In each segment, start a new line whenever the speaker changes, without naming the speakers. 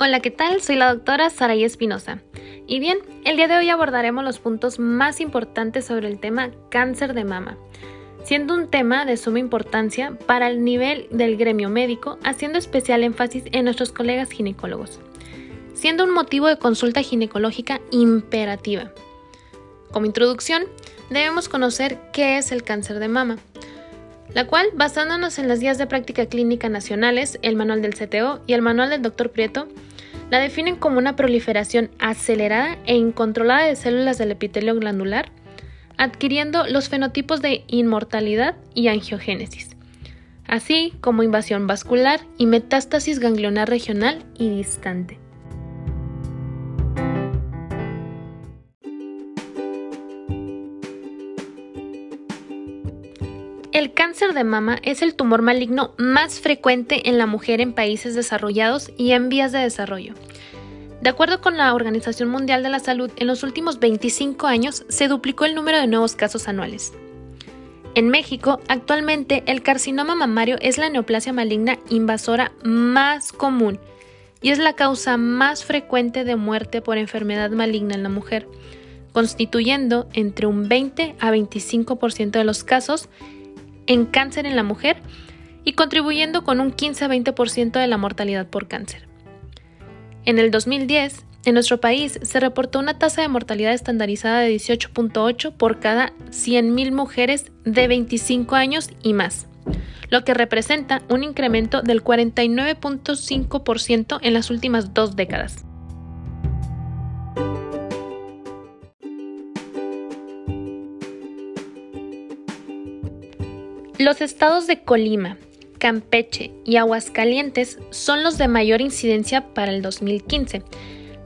Hola, ¿qué tal? Soy la doctora Saraí Espinosa. Y bien, el día de hoy abordaremos los puntos más importantes sobre el tema cáncer de mama, siendo un tema de suma importancia para el nivel del gremio médico, haciendo especial énfasis en nuestros colegas ginecólogos, siendo un motivo de consulta ginecológica imperativa. Como introducción, debemos conocer qué es el cáncer de mama la cual, basándonos en las guías de práctica clínica nacionales, el manual del CTO y el manual del Dr. Prieto, la definen como una proliferación acelerada e incontrolada de células del epitelio glandular, adquiriendo los fenotipos de inmortalidad y angiogénesis, así como invasión vascular y metástasis ganglionar regional y distante. El cáncer de mama es el tumor maligno más frecuente en la mujer en países desarrollados y en vías de desarrollo. De acuerdo con la Organización Mundial de la Salud, en los últimos 25 años se duplicó el número de nuevos casos anuales. En México, actualmente el carcinoma mamario es la neoplasia maligna invasora más común y es la causa más frecuente de muerte por enfermedad maligna en la mujer, constituyendo entre un 20 a 25% de los casos en cáncer en la mujer y contribuyendo con un 15 a 20% de la mortalidad por cáncer. En el 2010, en nuestro país se reportó una tasa de mortalidad estandarizada de 18.8 por cada 100.000 mujeres de 25 años y más, lo que representa un incremento del 49.5% en las últimas dos décadas. Los estados de Colima, Campeche y Aguascalientes son los de mayor incidencia para el 2015,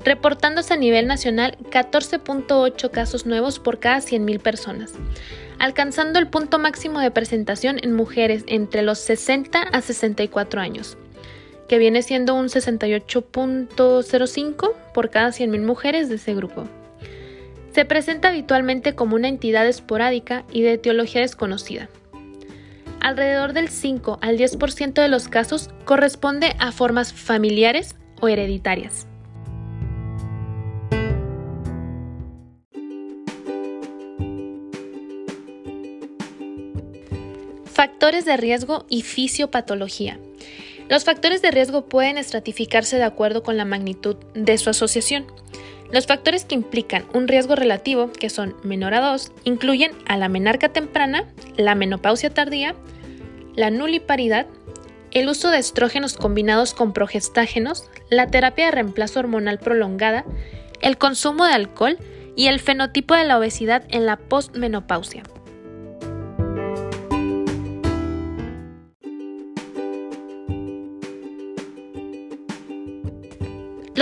reportándose a nivel nacional 14.8 casos nuevos por cada 100.000 personas, alcanzando el punto máximo de presentación en mujeres entre los 60 a 64 años, que viene siendo un 68.05 por cada 100.000 mujeres de ese grupo. Se presenta habitualmente como una entidad esporádica y de etiología desconocida alrededor del 5 al 10% de los casos corresponde a formas familiares o hereditarias. Factores de riesgo y fisiopatología. Los factores de riesgo pueden estratificarse de acuerdo con la magnitud de su asociación. Los factores que implican un riesgo relativo, que son menor a 2, incluyen a la menarca temprana, la menopausia tardía, la nuliparidad, el uso de estrógenos combinados con progestágenos, la terapia de reemplazo hormonal prolongada, el consumo de alcohol y el fenotipo de la obesidad en la postmenopausia.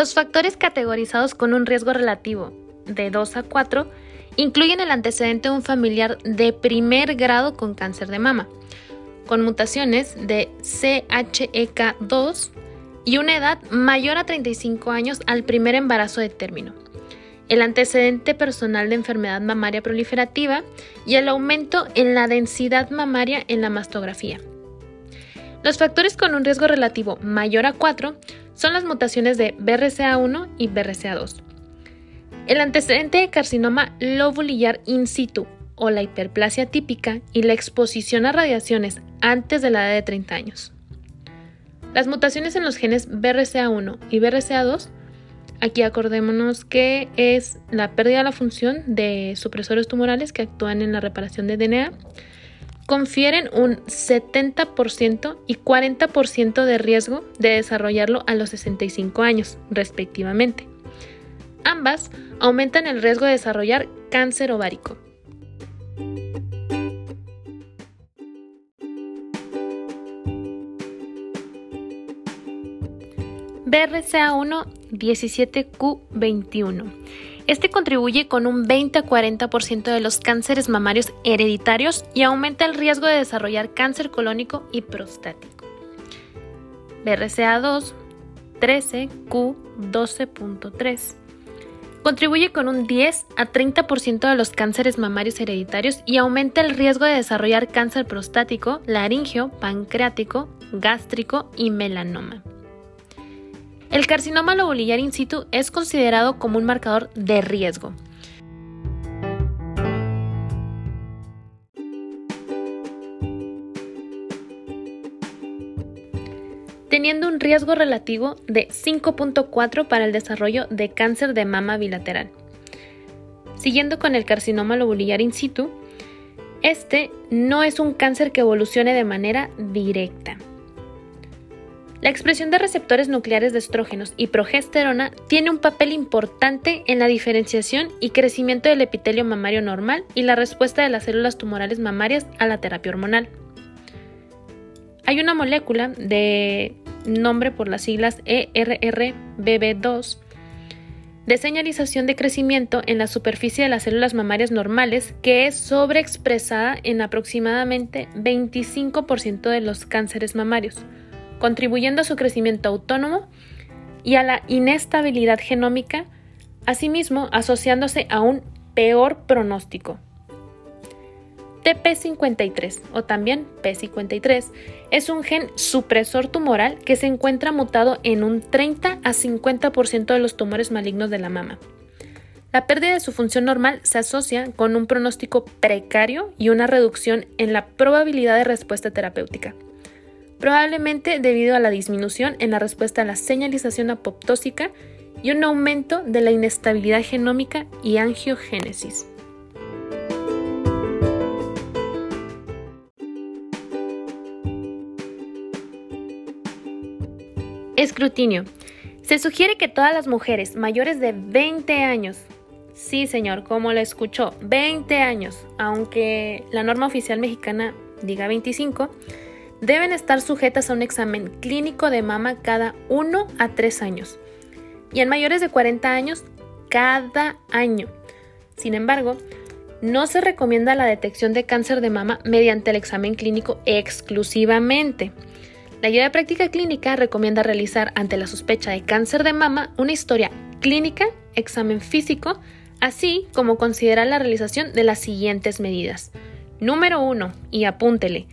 Los factores categorizados con un riesgo relativo de 2 a 4 incluyen el antecedente de un familiar de primer grado con cáncer de mama, con mutaciones de CHEK2 y una edad mayor a 35 años al primer embarazo de término, el antecedente personal de enfermedad mamaria proliferativa y el aumento en la densidad mamaria en la mastografía. Los factores con un riesgo relativo mayor a 4 son las mutaciones de BRCA1 y BRCA2. El antecedente de carcinoma lobulillar in situ o la hiperplasia típica y la exposición a radiaciones antes de la edad de 30 años. Las mutaciones en los genes BRCA1 y BRCA2, aquí acordémonos que es la pérdida de la función de supresores tumorales que actúan en la reparación de DNA, confieren un 70% y 40% de riesgo de desarrollarlo a los 65 años, respectivamente. Ambas aumentan el riesgo de desarrollar cáncer ovárico. BRCA1 17Q21. Este contribuye con un 20 a 40% de los cánceres mamarios hereditarios y aumenta el riesgo de desarrollar cáncer colónico y prostático. BRCA2 13Q12.3. Contribuye con un 10 a 30% de los cánceres mamarios hereditarios y aumenta el riesgo de desarrollar cáncer prostático, laringio, pancreático, gástrico y melanoma. El carcinoma lobulillar in situ es considerado como un marcador de riesgo. teniendo un riesgo relativo de 5.4 para el desarrollo de cáncer de mama bilateral. Siguiendo con el carcinoma lobulillar in situ, este no es un cáncer que evolucione de manera directa. La expresión de receptores nucleares de estrógenos y progesterona tiene un papel importante en la diferenciación y crecimiento del epitelio mamario normal y la respuesta de las células tumorales mamarias a la terapia hormonal. Hay una molécula de nombre por las siglas ERRBB2 de señalización de crecimiento en la superficie de las células mamarias normales que es sobreexpresada en aproximadamente 25% de los cánceres mamarios contribuyendo a su crecimiento autónomo y a la inestabilidad genómica, asimismo asociándose a un peor pronóstico. TP53 o también P53 es un gen supresor tumoral que se encuentra mutado en un 30 a 50% de los tumores malignos de la mama. La pérdida de su función normal se asocia con un pronóstico precario y una reducción en la probabilidad de respuesta terapéutica probablemente debido a la disminución en la respuesta a la señalización apoptósica y un aumento de la inestabilidad genómica y angiogénesis. Escrutinio. Se sugiere que todas las mujeres mayores de 20 años, sí señor, como lo escuchó, 20 años, aunque la norma oficial mexicana diga 25, deben estar sujetas a un examen clínico de mama cada 1 a 3 años y en mayores de 40 años cada año. Sin embargo, no se recomienda la detección de cáncer de mama mediante el examen clínico exclusivamente. La guía de práctica clínica recomienda realizar ante la sospecha de cáncer de mama una historia clínica, examen físico, así como considerar la realización de las siguientes medidas. Número 1, y apúntele,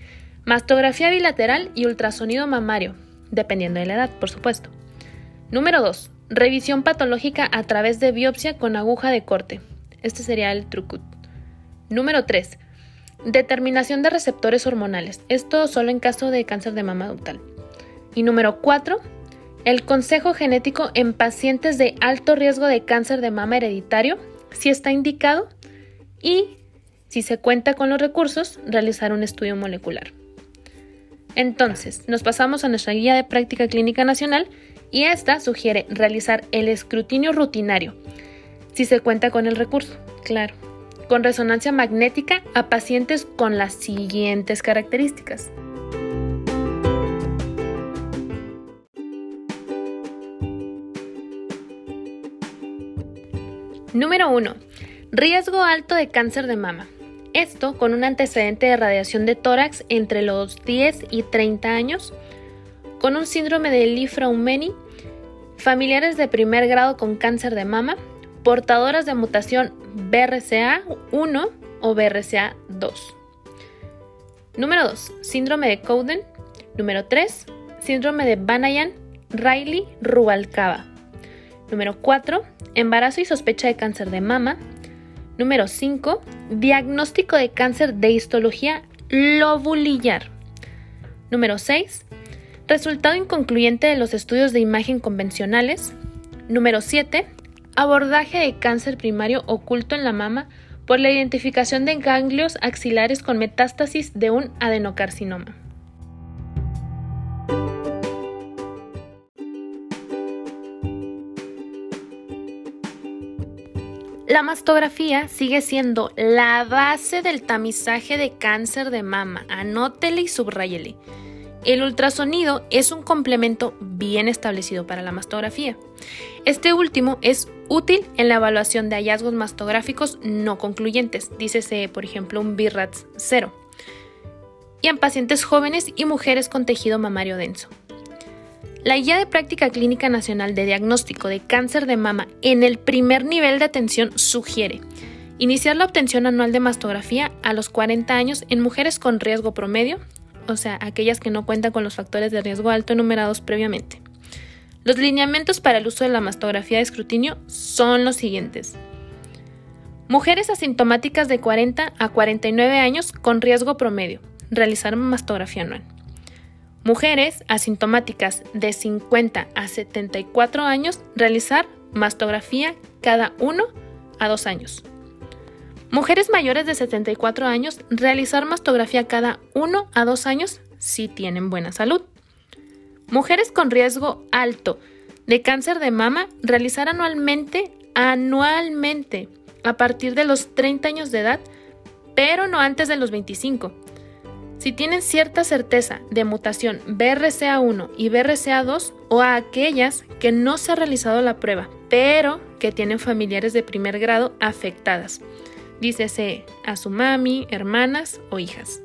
Mastografía bilateral y ultrasonido mamario, dependiendo de la edad, por supuesto. Número 2. Revisión patológica a través de biopsia con aguja de corte. Este sería el trucut. Número 3. Determinación de receptores hormonales. Esto solo en caso de cáncer de mama ductal. Y número 4. El consejo genético en pacientes de alto riesgo de cáncer de mama hereditario, si está indicado, y si se cuenta con los recursos, realizar un estudio molecular. Entonces, nos pasamos a nuestra guía de práctica clínica nacional y esta sugiere realizar el escrutinio rutinario, si se cuenta con el recurso, claro, con resonancia magnética a pacientes con las siguientes características. Número 1. Riesgo alto de cáncer de mama. Esto con un antecedente de radiación de tórax entre los 10 y 30 años, con un síndrome de Lifraumeni, familiares de primer grado con cáncer de mama, portadoras de mutación BRCA1 o BRCA2. Número 2. Síndrome de Cowden. Número 3. Síndrome de Banayan, Riley, Rubalcaba. Número 4. Embarazo y sospecha de cáncer de mama. Número 5. Diagnóstico de cáncer de histología lobulillar. Número 6. Resultado inconcluyente de los estudios de imagen convencionales. Número 7. Abordaje de cáncer primario oculto en la mama por la identificación de ganglios axilares con metástasis de un adenocarcinoma. La mastografía sigue siendo la base del tamizaje de cáncer de mama. Anótele y subrayele. El ultrasonido es un complemento bien establecido para la mastografía. Este último es útil en la evaluación de hallazgos mastográficos no concluyentes, dícese por ejemplo un BIRATS 0, y en pacientes jóvenes y mujeres con tejido mamario denso. La Guía de Práctica Clínica Nacional de Diagnóstico de Cáncer de Mama en el primer nivel de atención sugiere iniciar la obtención anual de mastografía a los 40 años en mujeres con riesgo promedio, o sea, aquellas que no cuentan con los factores de riesgo alto enumerados previamente. Los lineamientos para el uso de la mastografía de escrutinio son los siguientes. Mujeres asintomáticas de 40 a 49 años con riesgo promedio. Realizar mastografía anual. Mujeres asintomáticas de 50 a 74 años. Realizar mastografía cada 1 a 2 años. Mujeres mayores de 74 años. Realizar mastografía cada 1 a 2 años si tienen buena salud. Mujeres con riesgo alto de cáncer de mama. Realizar anualmente, anualmente a partir de los 30 años de edad, pero no antes de los 25. Si tienen cierta certeza de mutación BRCA1 y BRCA2 o a aquellas que no se ha realizado la prueba, pero que tienen familiares de primer grado afectadas, dícese a su mami, hermanas o hijas.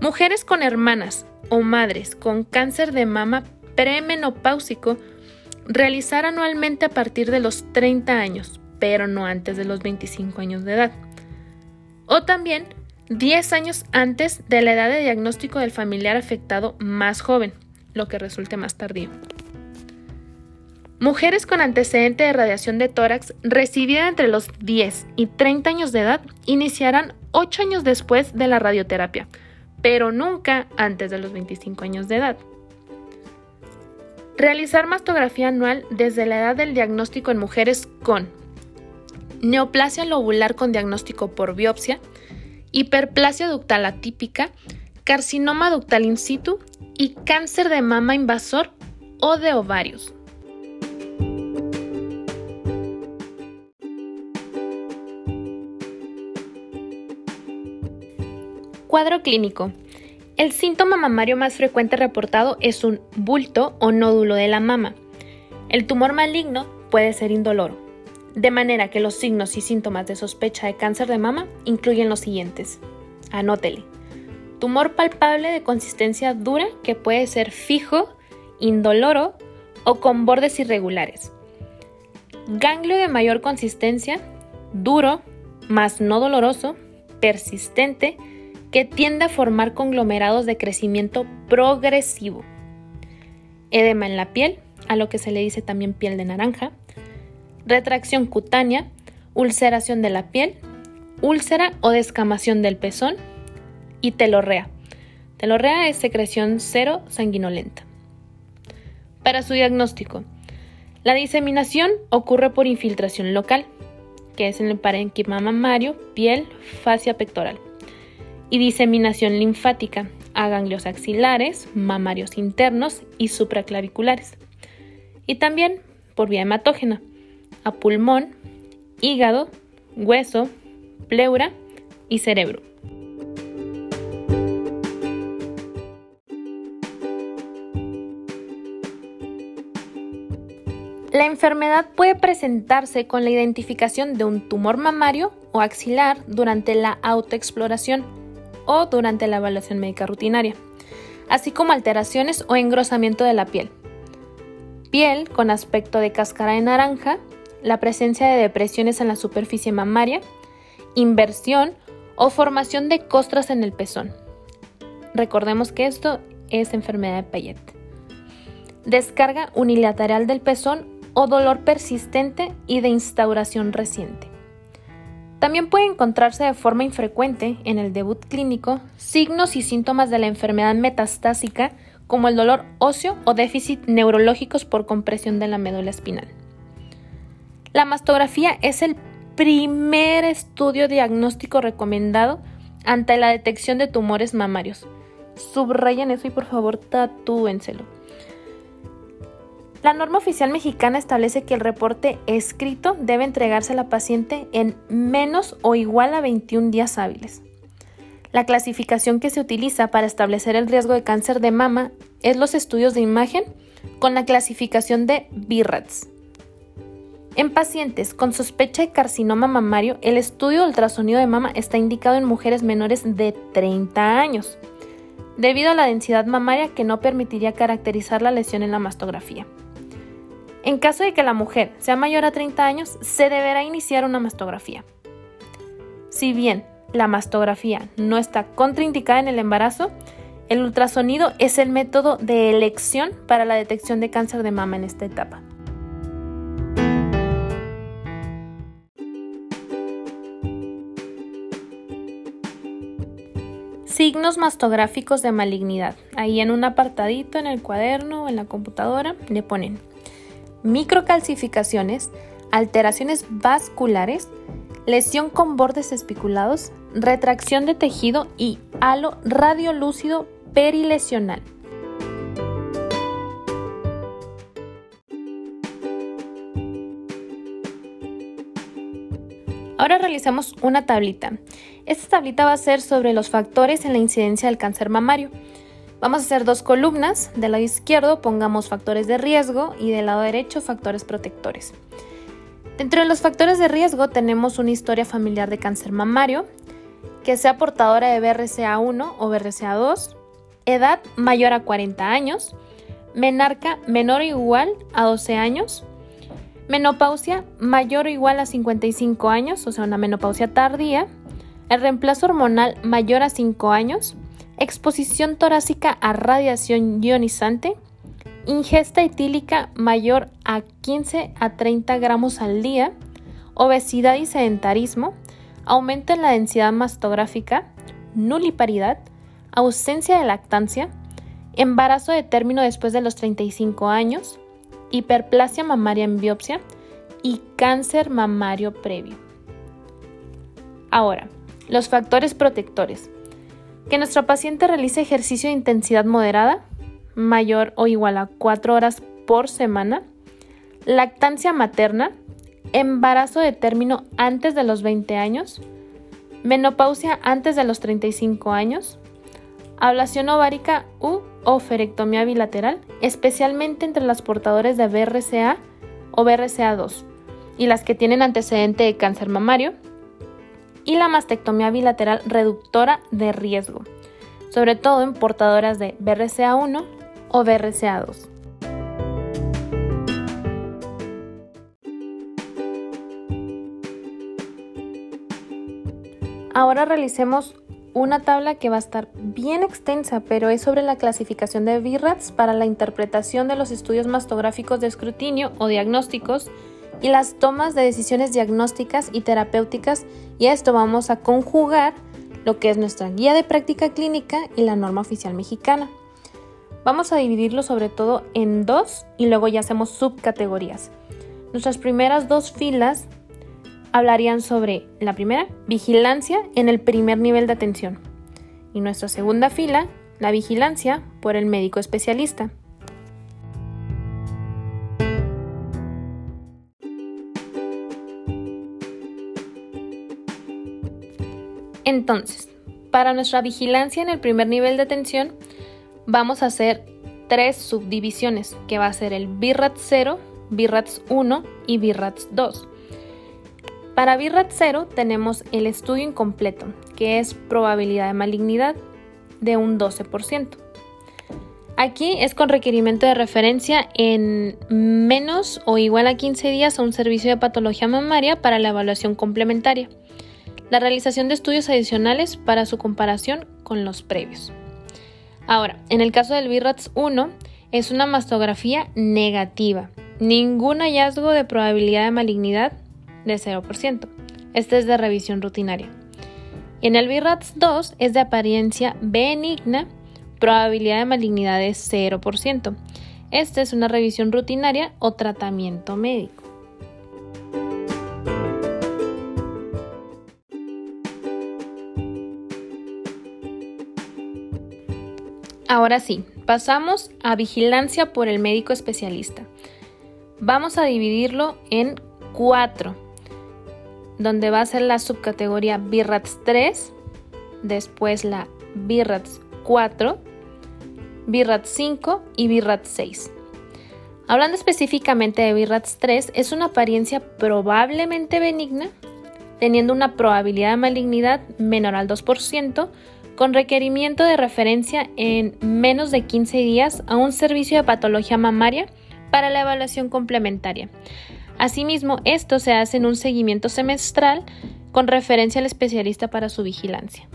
Mujeres con hermanas o madres con cáncer de mama premenopáusico realizar anualmente a partir de los 30 años, pero no antes de los 25 años de edad. O también 10 años antes de la edad de diagnóstico del familiar afectado más joven, lo que resulte más tardío. Mujeres con antecedente de radiación de tórax recibida entre los 10 y 30 años de edad iniciarán 8 años después de la radioterapia, pero nunca antes de los 25 años de edad. Realizar mastografía anual desde la edad del diagnóstico en mujeres con neoplasia lobular con diagnóstico por biopsia, hiperplasia ductal atípica, carcinoma ductal in situ y cáncer de mama invasor o de ovarios. Cuadro clínico. El síntoma mamario más frecuente reportado es un bulto o nódulo de la mama. El tumor maligno puede ser indoloro de manera que los signos y síntomas de sospecha de cáncer de mama incluyen los siguientes. Anótele. Tumor palpable de consistencia dura que puede ser fijo, indoloro o con bordes irregulares. Ganglio de mayor consistencia, duro, más no doloroso, persistente, que tiende a formar conglomerados de crecimiento progresivo. Edema en la piel, a lo que se le dice también piel de naranja retracción cutánea, ulceración de la piel, úlcera o descamación del pezón y telorrea. Telorrea es secreción cero sanguinolenta. Para su diagnóstico, la diseminación ocurre por infiltración local, que es en el parénquima mamario, piel, fascia pectoral, y diseminación linfática a ganglios axilares, mamarios internos y supraclaviculares, y también por vía hematógena, a pulmón, hígado, hueso, pleura y cerebro. La enfermedad puede presentarse con la identificación de un tumor mamario o axilar durante la autoexploración o durante la evaluación médica rutinaria, así como alteraciones o engrosamiento de la piel. Piel con aspecto de cáscara de naranja, la presencia de depresiones en la superficie mamaria, inversión o formación de costras en el pezón. Recordemos que esto es enfermedad de Payet. Descarga unilateral del pezón o dolor persistente y de instauración reciente. También puede encontrarse de forma infrecuente en el debut clínico signos y síntomas de la enfermedad metastásica como el dolor óseo o déficit neurológicos por compresión de la médula espinal. La mastografía es el primer estudio diagnóstico recomendado ante la detección de tumores mamarios. Subrayen eso y por favor tatúenselo. La norma oficial mexicana establece que el reporte escrito debe entregarse a la paciente en menos o igual a 21 días hábiles. La clasificación que se utiliza para establecer el riesgo de cáncer de mama es los estudios de imagen con la clasificación de BIRATS. En pacientes con sospecha de carcinoma mamario, el estudio de ultrasonido de mama está indicado en mujeres menores de 30 años, debido a la densidad mamaria que no permitiría caracterizar la lesión en la mastografía. En caso de que la mujer sea mayor a 30 años, se deberá iniciar una mastografía. Si bien la mastografía no está contraindicada en el embarazo, El ultrasonido es el método de elección para la detección de cáncer de mama en esta etapa. Signos mastográficos de malignidad. Ahí en un apartadito en el cuaderno o en la computadora le ponen microcalcificaciones, alteraciones vasculares, lesión con bordes espiculados, retracción de tejido y halo radiolúcido perilesional. Ahora realizamos una tablita. Esta tablita va a ser sobre los factores en la incidencia del cáncer mamario. Vamos a hacer dos columnas. Del lado izquierdo pongamos factores de riesgo y del lado derecho factores protectores. Dentro de los factores de riesgo tenemos una historia familiar de cáncer mamario, que sea portadora de BRCA1 o BRCA2, edad mayor a 40 años, menarca menor o igual a 12 años, menopausia mayor o igual a 55 años, o sea, una menopausia tardía, el reemplazo hormonal mayor a 5 años, exposición torácica a radiación ionizante, ingesta etílica mayor a 15 a 30 gramos al día, obesidad y sedentarismo, aumento en la densidad mastográfica, nuliparidad, ausencia de lactancia, embarazo de término después de los 35 años, hiperplasia mamaria en biopsia y cáncer mamario previo. Ahora, los factores protectores. Que nuestro paciente realice ejercicio de intensidad moderada, mayor o igual a 4 horas por semana, lactancia materna, embarazo de término antes de los 20 años, menopausia antes de los 35 años, ablación ovárica u oferectomía bilateral, especialmente entre las portadores de BRCA o BRCA2 y las que tienen antecedente de cáncer mamario, y la mastectomía bilateral reductora de riesgo, sobre todo en portadoras de BRCA1 o BRCA2. Ahora realicemos una tabla que va a estar bien extensa, pero es sobre la clasificación de BIRATS para la interpretación de los estudios mastográficos de escrutinio o diagnósticos y las tomas de decisiones diagnósticas y terapéuticas y a esto vamos a conjugar lo que es nuestra guía de práctica clínica y la norma oficial mexicana. Vamos a dividirlo sobre todo en dos y luego ya hacemos subcategorías. Nuestras primeras dos filas hablarían sobre la primera, vigilancia en el primer nivel de atención. Y nuestra segunda fila, la vigilancia por el médico especialista. Entonces, para nuestra vigilancia en el primer nivel de atención, vamos a hacer tres subdivisiones, que va a ser el BIRATS 0, BIRATS 1 y BIRATS 2. Para BIRAT 0 tenemos el estudio incompleto, que es probabilidad de malignidad de un 12%. Aquí es con requerimiento de referencia en menos o igual a 15 días a un servicio de patología mamaria para la evaluación complementaria. La realización de estudios adicionales para su comparación con los previos. Ahora, en el caso del BIRATS 1, es una mastografía negativa. Ningún hallazgo de probabilidad de malignidad de 0%. Este es de revisión rutinaria. Y en el BIRATS 2 es de apariencia benigna, probabilidad de malignidad de 0%. Esta es una revisión rutinaria o tratamiento médico. Ahora sí, pasamos a vigilancia por el médico especialista. Vamos a dividirlo en cuatro donde va a ser la subcategoría BIRATS 3, después la BIRATS 4, BIRATS 5 y BIRATS 6. Hablando específicamente de BIRATS 3, es una apariencia probablemente benigna, teniendo una probabilidad de malignidad menor al 2%, con requerimiento de referencia en menos de 15 días a un servicio de patología mamaria para la evaluación complementaria. Asimismo, esto se hace en un seguimiento semestral con referencia al especialista para su vigilancia.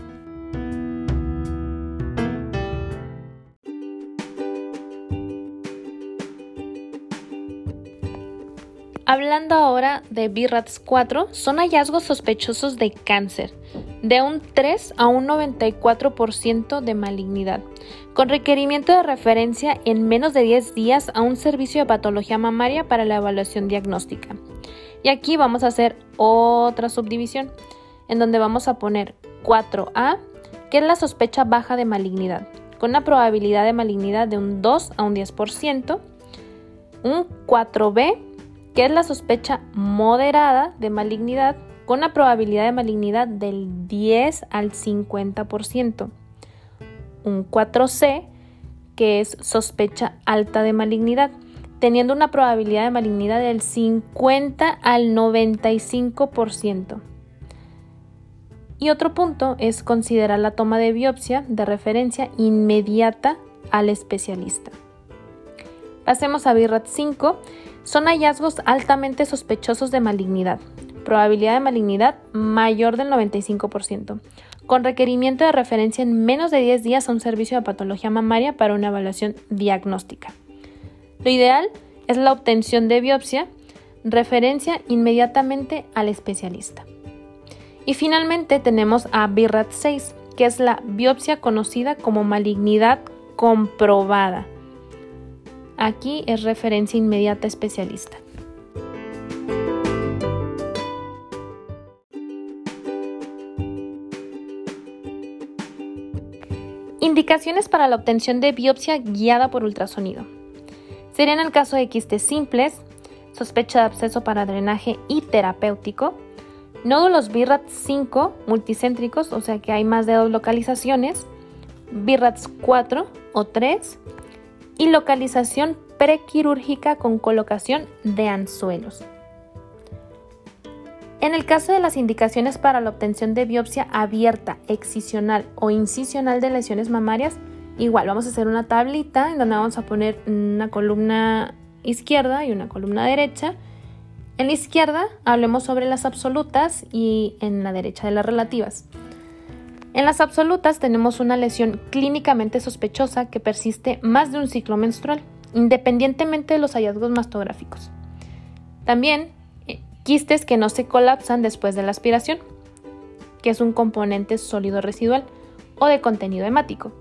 Hablando ahora de BRATS 4, son hallazgos sospechosos de cáncer de un 3 a un 94% de malignidad, con requerimiento de referencia en menos de 10 días a un servicio de patología mamaria para la evaluación diagnóstica. Y aquí vamos a hacer otra subdivisión, en donde vamos a poner 4A, que es la sospecha baja de malignidad, con una probabilidad de malignidad de un 2 a un 10%, un 4B, que es la sospecha moderada de malignidad con una probabilidad de malignidad del 10 al 50%. Un 4C, que es sospecha alta de malignidad, teniendo una probabilidad de malignidad del 50 al 95%. Y otro punto es considerar la toma de biopsia de referencia inmediata al especialista. Pasemos a BIRAT 5 son hallazgos altamente sospechosos de malignidad, probabilidad de malignidad mayor del 95%, con requerimiento de referencia en menos de 10 días a un servicio de patología mamaria para una evaluación diagnóstica. Lo ideal es la obtención de biopsia, referencia inmediatamente al especialista. Y finalmente tenemos a BIRAT 6, que es la biopsia conocida como malignidad comprobada Aquí es referencia inmediata especialista. Indicaciones para la obtención de biopsia guiada por ultrasonido. Serían el caso de quistes simples, sospecha de absceso para drenaje y terapéutico, nódulos BIRAT 5 multicéntricos, o sea que hay más de dos localizaciones, BIRATS 4 o 3, y localización prequirúrgica con colocación de anzuelos. En el caso de las indicaciones para la obtención de biopsia abierta, excisional o incisional de lesiones mamarias, igual vamos a hacer una tablita en donde vamos a poner una columna izquierda y una columna derecha. En la izquierda hablemos sobre las absolutas y en la derecha de las relativas. En las absolutas tenemos una lesión clínicamente sospechosa que persiste más de un ciclo menstrual, independientemente de los hallazgos mastográficos. También quistes que no se colapsan después de la aspiración, que es un componente sólido residual o de contenido hemático,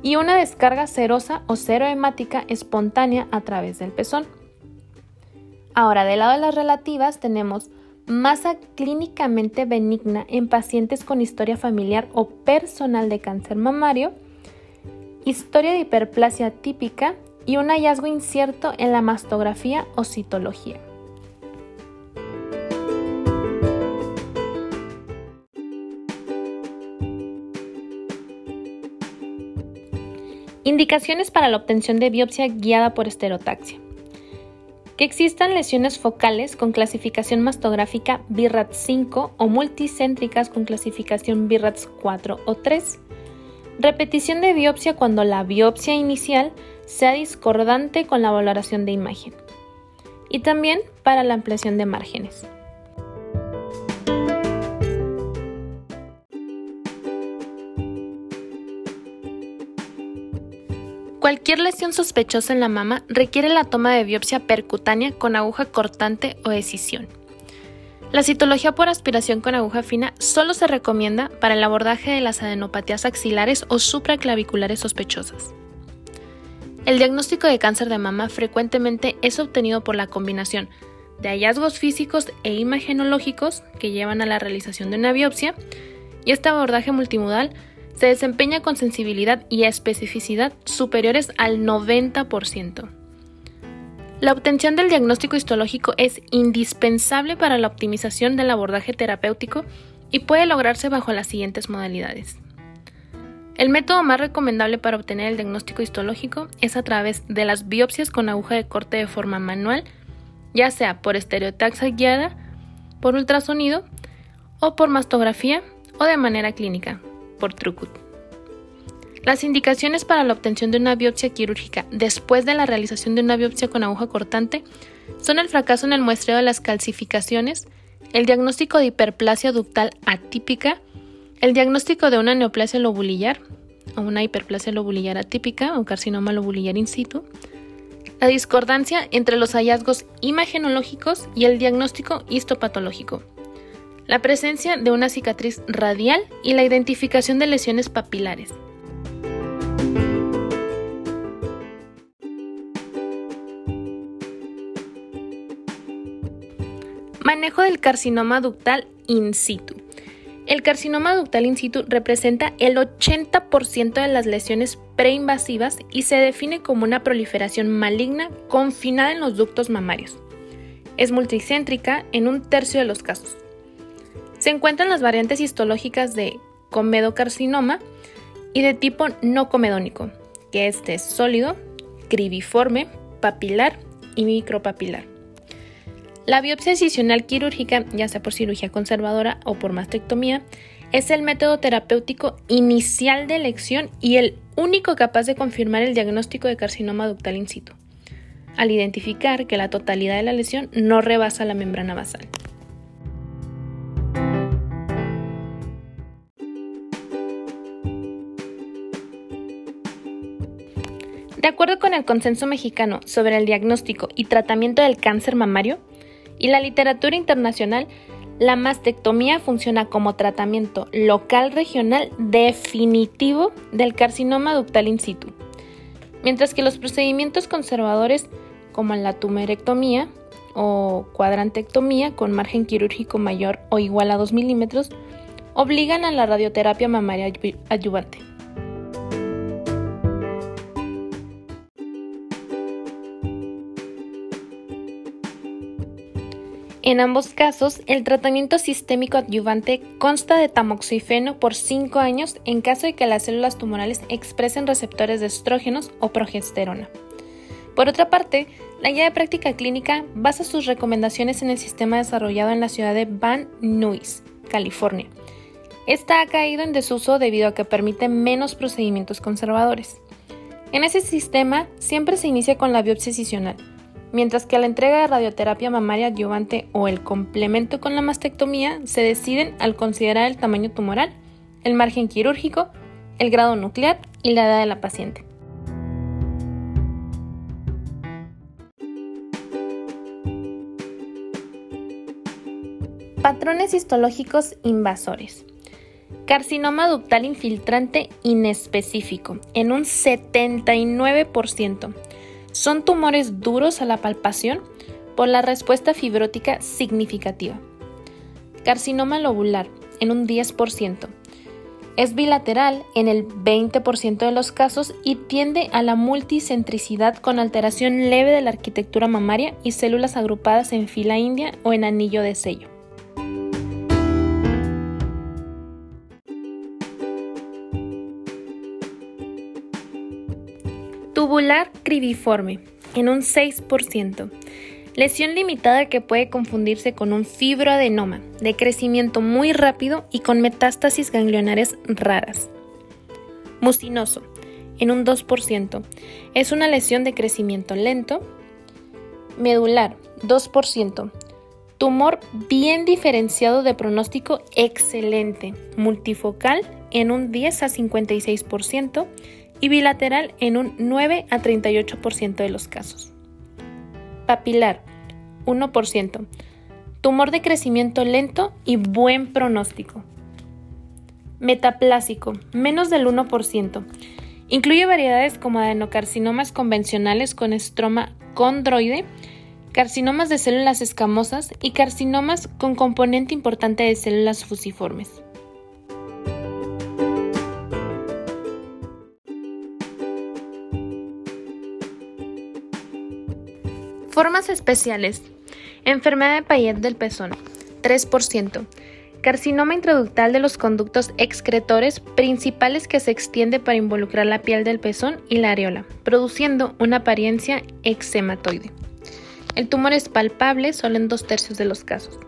y una descarga serosa o hemática espontánea a través del pezón. Ahora, del lado de las relativas tenemos masa clínicamente benigna en pacientes con historia familiar o personal de cáncer mamario, historia de hiperplasia típica y un hallazgo incierto en la mastografía o citología. Indicaciones para la obtención de biopsia guiada por esterotaxia que existan lesiones focales con clasificación mastográfica BIRAT 5 o multicéntricas con clasificación BIRATS 4 o 3. Repetición de biopsia cuando la biopsia inicial sea discordante con la valoración de imagen. Y también para la ampliación de márgenes. Cualquier lesión sospechosa en la mama requiere la toma de biopsia percutánea con aguja cortante o escisión. La citología por aspiración con aguja fina solo se recomienda para el abordaje de las adenopatías axilares o supraclaviculares sospechosas. El diagnóstico de cáncer de mama frecuentemente es obtenido por la combinación de hallazgos físicos e imagenológicos que llevan a la realización de una biopsia y este abordaje multimodal se desempeña con sensibilidad y especificidad superiores al 90%. La obtención del diagnóstico histológico es indispensable para la optimización del abordaje terapéutico y puede lograrse bajo las siguientes modalidades. El método más recomendable para obtener el diagnóstico histológico es a través de las biopsias con aguja de corte de forma manual, ya sea por estereotaxia guiada, por ultrasonido o por mastografía o de manera clínica, por Trucut. Las indicaciones para la obtención de una biopsia quirúrgica después de la realización de una biopsia con aguja cortante son el fracaso en el muestreo de las calcificaciones, el diagnóstico de hiperplasia ductal atípica, el diagnóstico de una neoplasia lobulillar o una hiperplasia lobulillar atípica o carcinoma lobulillar in situ, La discordancia entre los hallazgos imagenológicos y el diagnóstico histopatológico. La presencia de una cicatriz radial y la identificación de lesiones papilares. Manejo del carcinoma ductal in situ. El carcinoma ductal in situ representa el 80% de las lesiones preinvasivas y se define como una proliferación maligna confinada en los ductos mamarios. Es multicéntrica en un tercio de los casos. Se encuentran las variantes histológicas de comedocarcinoma y de tipo no comedónico, que este es sólido, cribiforme, papilar y micropapilar. La biopsia decisional quirúrgica, ya sea por cirugía conservadora o por mastectomía, es el método terapéutico inicial de elección y el único capaz de confirmar el diagnóstico de carcinoma ductal in situ, al identificar que la totalidad de la lesión no rebasa la membrana basal. De acuerdo con el consenso mexicano sobre el diagnóstico y tratamiento del cáncer mamario, y la literatura internacional, la mastectomía funciona como tratamiento local regional definitivo del carcinoma ductal in situ, mientras que los procedimientos conservadores como la tumerectomía o cuadrantectomía con margen quirúrgico mayor o igual a 2 milímetros obligan a la radioterapia mamaria adyuvante. En ambos casos, el tratamiento sistémico adyuvante consta de tamoxifeno por 5 años en caso de que las células tumorales expresen receptores de estrógenos o progesterona. Por otra parte, la guía de práctica clínica basa sus recomendaciones en el sistema desarrollado en la ciudad de Van Nuys, California. Esta ha caído en desuso debido a que permite menos procedimientos conservadores. En ese sistema siempre se inicia con la biopsia excisional, mientras que la entrega de radioterapia mamaria adyuvante o el complemento con la mastectomía se deciden al considerar el tamaño tumoral, el margen quirúrgico, el grado nuclear y la edad de la paciente. Patrones histológicos invasores. Carcinoma ductal infiltrante inespecífico en un 79%, son tumores duros a la palpación por la respuesta fibrótica significativa. Carcinoma lobular en un 10%. Es bilateral en el 20% de los casos y tiende a la multicentricidad con alteración leve de la arquitectura mamaria y células agrupadas en fila india o en anillo de sello. Tubular cribiforme, en un 6%. Lesión limitada que puede confundirse con un fibroadenoma, de crecimiento muy rápido y con metástasis ganglionares raras. Mucinoso, en un 2%. Es una lesión de crecimiento lento. Medular, 2%. Tumor bien diferenciado de pronóstico excelente. Multifocal, en un 10 a 56% y bilateral en un 9 a 38% de los casos. Papilar, 1%. Tumor de crecimiento lento y buen pronóstico. Metaplásico, menos del 1%. Incluye variedades como adenocarcinomas convencionales con estroma condroide, carcinomas de células escamosas y carcinomas con componente importante de células fusiformes. Formas especiales. Enfermedad de Payet del pezón, 3%. Carcinoma introductal de los conductos excretores principales que se extiende para involucrar la piel del pezón y la areola, produciendo una apariencia eczematoide. El tumor es palpable solo en dos tercios de los casos.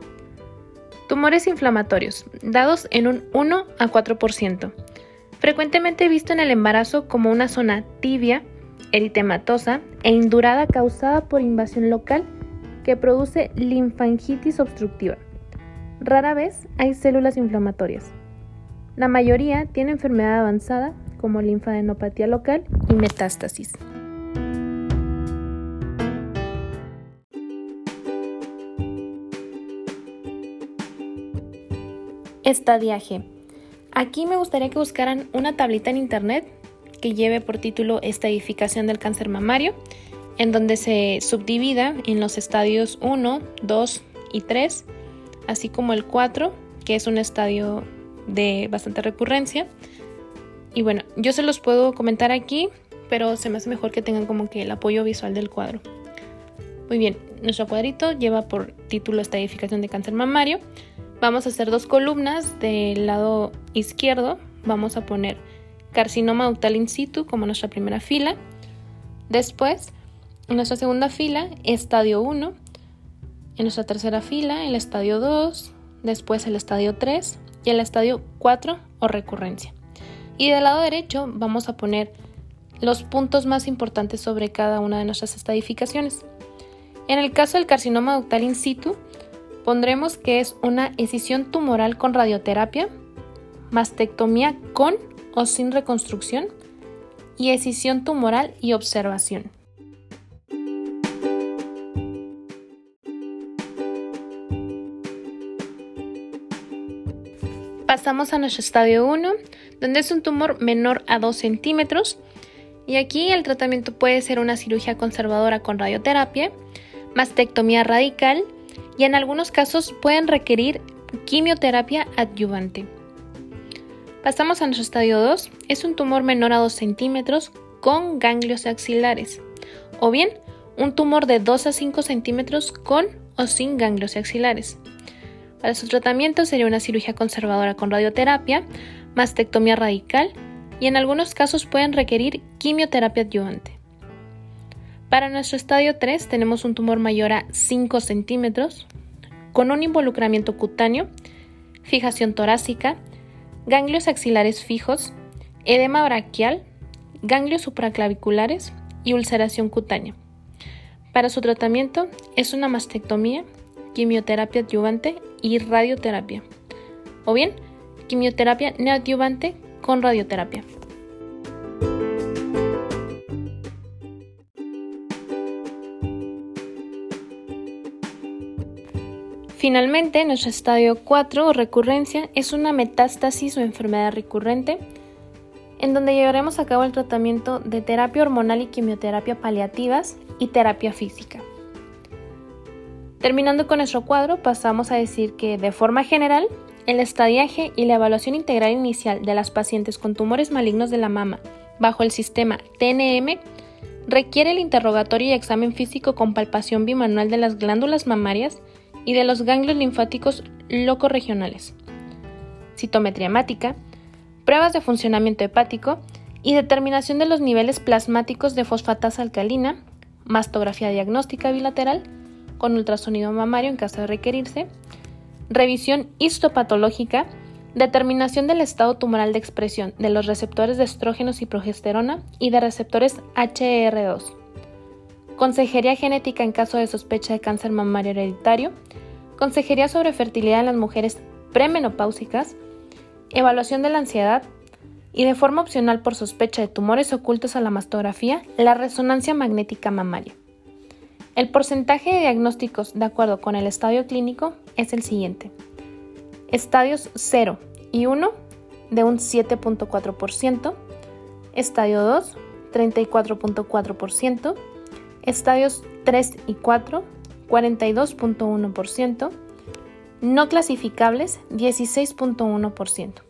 Tumores inflamatorios, dados en un 1 a 4%. Frecuentemente visto en el embarazo como una zona tibia eritematosa e indurada causada por invasión local que produce linfangitis obstructiva. Rara vez hay células inflamatorias. La mayoría tiene enfermedad avanzada como linfadenopatía local y metástasis. Estadiaje. Aquí me gustaría que buscaran una tablita en internet que lleve por título Estadificación del cáncer mamario, en donde se subdivida en los estadios 1, 2 y 3, así como el 4, que es un estadio de bastante recurrencia. Y bueno, yo se los puedo comentar aquí, pero se me hace mejor que tengan como que el apoyo visual del cuadro. Muy bien, nuestro cuadrito lleva por título Estadificación de cáncer mamario. Vamos a hacer dos columnas del lado izquierdo. Vamos a poner carcinoma ductal in situ como nuestra primera fila. Después, en nuestra segunda fila, estadio 1. En nuestra tercera fila, el estadio 2. Después el estadio 3 y el estadio 4 o recurrencia. Y del lado derecho vamos a poner los puntos más importantes sobre cada una de nuestras estadificaciones. En el caso del carcinoma ductal in situ, pondremos que es una escisión tumoral con radioterapia, mastectomía con o sin reconstrucción y escisión tumoral y observación. Pasamos a nuestro estadio 1, donde es un tumor menor a 2 centímetros. Y aquí el tratamiento puede ser una cirugía conservadora con radioterapia, mastectomía radical y en algunos casos pueden requerir quimioterapia adyuvante. Pasamos a nuestro estadio 2. Es un tumor menor a 2 centímetros con ganglios axilares. O bien, un tumor de 2 a 5 centímetros con o sin ganglios axilares. Para su tratamiento sería una cirugía conservadora con radioterapia, mastectomía radical y en algunos casos pueden requerir quimioterapia adyuvante. Para nuestro estadio 3 tenemos un tumor mayor a 5 centímetros, con un involucramiento cutáneo, fijación torácica, ganglios axilares fijos, edema braquial, ganglios supraclaviculares y ulceración cutánea. Para su tratamiento es una mastectomía, quimioterapia adyuvante y radioterapia, o bien quimioterapia neoadyuvante con radioterapia. Finalmente, nuestro estadio 4 o recurrencia es una metástasis o enfermedad recurrente en donde llevaremos a cabo el tratamiento de terapia hormonal y quimioterapia paliativas y terapia física. Terminando con nuestro cuadro, pasamos a decir que de forma general, el estadiaje y la evaluación integral inicial de las pacientes con tumores malignos de la mama bajo el sistema TNM requiere el interrogatorio y examen físico con palpación bimanual de las glándulas mamarias y de los ganglios linfáticos locorregionales, citometría hemática, pruebas de funcionamiento hepático y determinación de los niveles plasmáticos de fosfatasa alcalina, mastografía diagnóstica bilateral con ultrasonido mamario en caso de requerirse, revisión histopatológica, determinación del estado tumoral de expresión de los receptores de estrógenos y progesterona y de receptores HER2 consejería genética en caso de sospecha de cáncer mamario hereditario, consejería sobre fertilidad en las mujeres premenopáusicas, evaluación de la ansiedad. Y de forma opcional por sospecha de tumores ocultos a la mastografía, la resonancia magnética mamaria. El porcentaje de diagnósticos de acuerdo con el estadio clínico es el siguiente. Estadios 0 y 1 de un 7.4%, estadio 2 34.4%, estadios 3 y 4, 42.1%, no clasificables, 16.1%.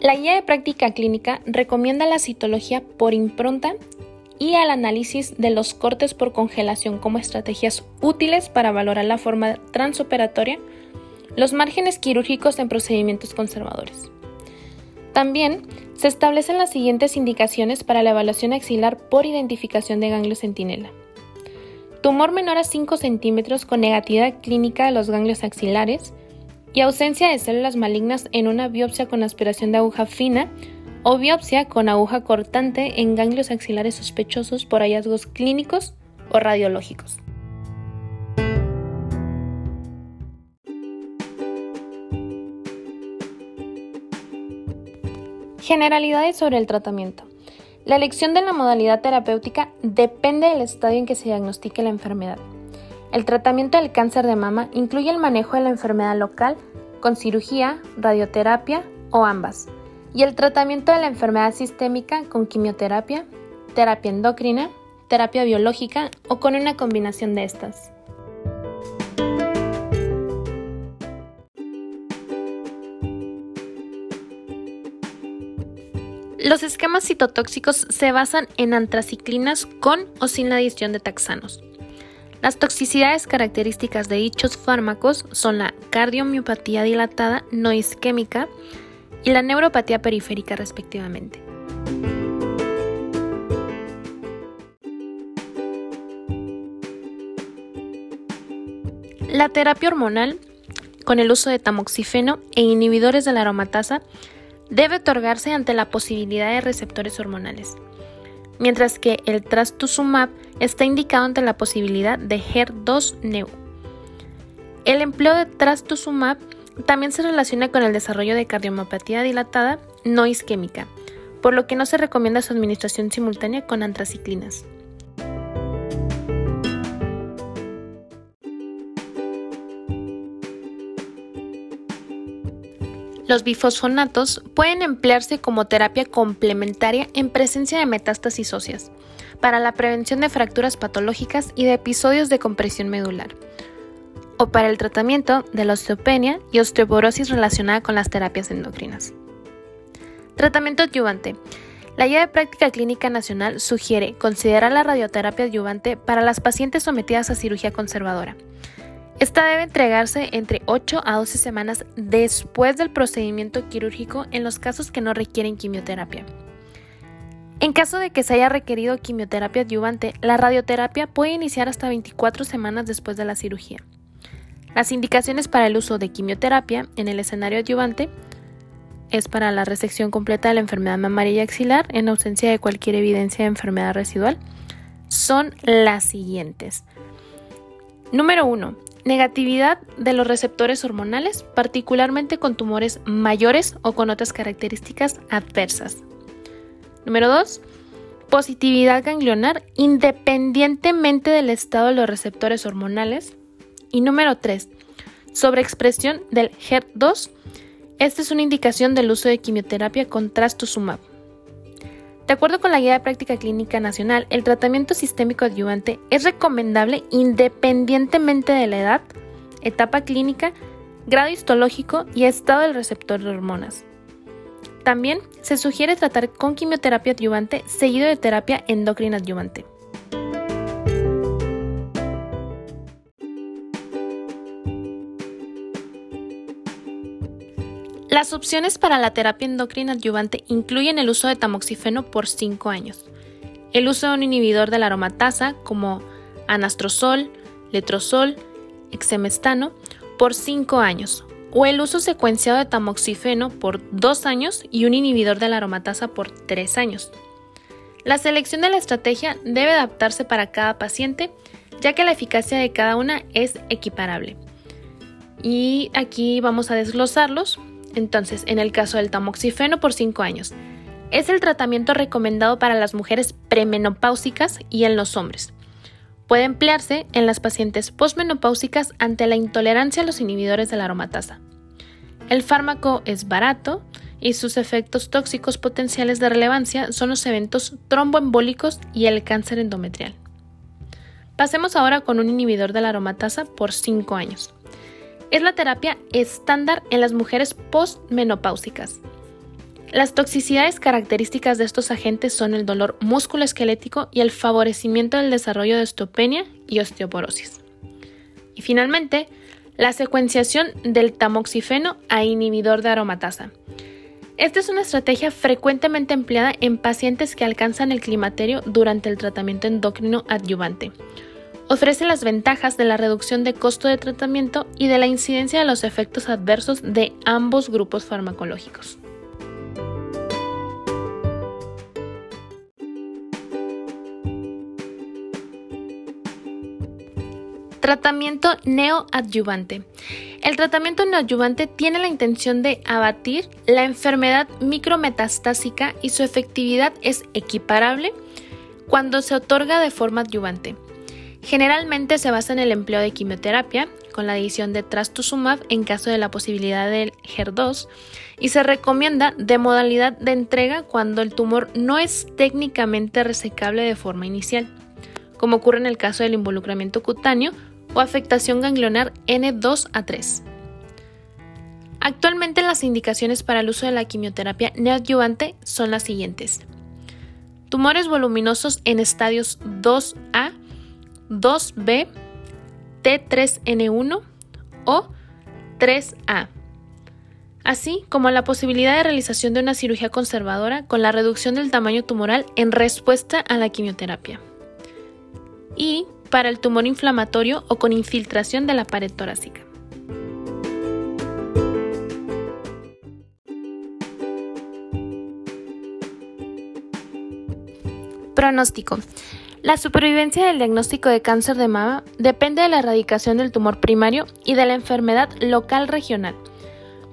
La guía de práctica clínica recomienda la citología por impronta y al análisis de los cortes por congelación como estrategias útiles para valorar la forma transoperatoria los márgenes quirúrgicos en procedimientos conservadores. También se establecen las siguientes indicaciones para la evaluación axilar por identificación de ganglio centinela. Tumor menor a 5 centímetros con negatividad clínica de los ganglios axilares y ausencia de células malignas en una biopsia con aspiración de aguja fina o biopsia con aguja cortante en ganglios axilares sospechosos por hallazgos clínicos o radiológicos. Generalidades sobre el tratamiento. La elección de la modalidad terapéutica depende del estadio en que se diagnostique la enfermedad. El tratamiento del cáncer de mama incluye el manejo de la enfermedad local con cirugía, radioterapia o ambas, y el tratamiento de la enfermedad sistémica con quimioterapia, terapia endocrina, terapia biológica o con una combinación de estas. Los esquemas citotóxicos se basan en antraciclinas con o sin la adición de taxanos. Las toxicidades características de dichos fármacos son la cardiomiopatía dilatada no isquémica y la neuropatía periférica respectivamente. La terapia hormonal, con el uso de tamoxifeno e inhibidores de la aromatasa, debe otorgarse ante la posibilidad de receptores hormonales, mientras que el trastuzumab está indicado ante la posibilidad de HER2-neu. El empleo de trastuzumab también se relaciona con el desarrollo de cardiomopatía dilatada no isquémica, por lo que no se recomienda su administración simultánea con antraciclinas. Los bifosfonatos pueden emplearse como terapia complementaria en presencia de metástasis óseas, para la prevención de fracturas patológicas y de episodios de compresión medular, o para el tratamiento de la osteopenia y osteoporosis relacionada con las terapias endocrinas. Tratamiento adyuvante. La Guía de Práctica Clínica Nacional sugiere considerar la radioterapia adyuvante para las pacientes sometidas a cirugía conservadora esta debe entregarse entre 8 a 12 semanas después del procedimiento quirúrgico en los casos que no requieren quimioterapia. En caso de que se haya requerido quimioterapia adyuvante, la radioterapia puede iniciar hasta 24 semanas después de la cirugía. Las indicaciones para el uso de quimioterapia en el escenario adyuvante es para la resección completa de la enfermedad mamaria y axilar en ausencia de cualquier evidencia de enfermedad residual. Son las siguientes. Número 1. Negatividad de los receptores hormonales, particularmente con tumores mayores o con otras características adversas. Número 2. Positividad ganglionar independientemente del estado de los receptores hormonales. Y número 3. Sobreexpresión del HER2. Esta es una indicación del uso de quimioterapia con trastuzumab. De acuerdo con la Guía de Práctica Clínica Nacional, el tratamiento sistémico adyuvante es recomendable independientemente de la edad, etapa clínica, grado histológico y estado del receptor de hormonas. También se sugiere tratar con quimioterapia adyuvante seguido de terapia endocrina adyuvante. Las opciones para la terapia endocrina adyuvante incluyen el uso de tamoxifeno por 5 años, el uso de un inhibidor de la aromatasa como anastrozol, letrozol, exemestano por 5 años, o el uso secuenciado de tamoxifeno por 2 años y un inhibidor de la aromatasa por 3 años. La selección de la estrategia debe adaptarse para cada paciente, ya que la eficacia de cada una es equiparable. Y aquí vamos a desglosarlos. Entonces, en el caso del tamoxifeno por 5 años, es el tratamiento recomendado para las mujeres premenopáusicas y en los hombres. Puede emplearse en las pacientes posmenopáusicas ante la intolerancia a los inhibidores de la aromatasa. El fármaco es barato y sus efectos tóxicos potenciales de relevancia son los eventos tromboembólicos y el cáncer endometrial. Pasemos ahora con un inhibidor de la aromatasa por 5 años. Es la terapia estándar en las mujeres postmenopáusicas. Las toxicidades características de estos agentes son el dolor musculoesquelético y el favorecimiento del desarrollo de osteopenia y osteoporosis. Y finalmente, la secuenciación del tamoxifeno a inhibidor de aromatasa. Esta es una estrategia frecuentemente empleada en pacientes que alcanzan el climaterio durante el tratamiento endocrino adyuvante ofrece las ventajas de la reducción de costo de tratamiento y de la incidencia de los efectos adversos de ambos grupos farmacológicos. Tratamiento neoadyuvante. El tratamiento neoadyuvante tiene la intención de abatir la enfermedad micrometastásica y su efectividad es equiparable cuando se otorga de forma adyuvante. Generalmente se basa en el empleo de quimioterapia, con la adición de trastuzumab en caso de la posibilidad del HER2, y se recomienda de modalidad de entrega cuando el tumor no es técnicamente resecable de forma inicial, como ocurre en el caso del involucramiento cutáneo o afectación ganglionar N2 a 3. Actualmente las indicaciones para el uso de la quimioterapia neoadyuvante son las siguientes. Tumores voluminosos en estadios 2A, 2B, T3N1 o 3A, así como la posibilidad de realización de una cirugía conservadora con la reducción del tamaño tumoral en respuesta a la quimioterapia. Y para el tumor inflamatorio o con infiltración de la pared torácica. Pronóstico. La supervivencia del diagnóstico de cáncer de mama depende de la erradicación del tumor primario y de la enfermedad local regional,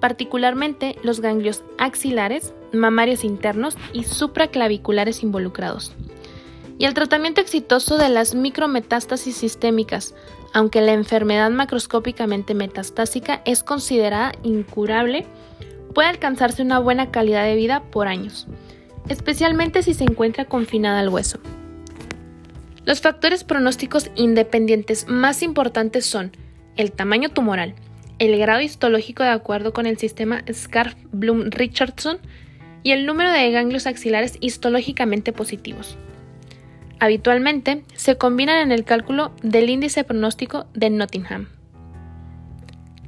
particularmente los ganglios axilares, mamarios internos y supraclaviculares involucrados y el tratamiento exitoso de las micrometástasis sistémicas, aunque la enfermedad macroscópicamente metastásica es considerada incurable, puede alcanzarse una buena calidad de vida por años, especialmente si se encuentra confinada al hueso. Los factores pronósticos independientes más importantes son el tamaño tumoral, el grado histológico de acuerdo con el sistema Scarf-Bloom-Richardson y el número de ganglios axilares histológicamente positivos. Habitualmente se combinan en el cálculo del índice pronóstico de Nottingham,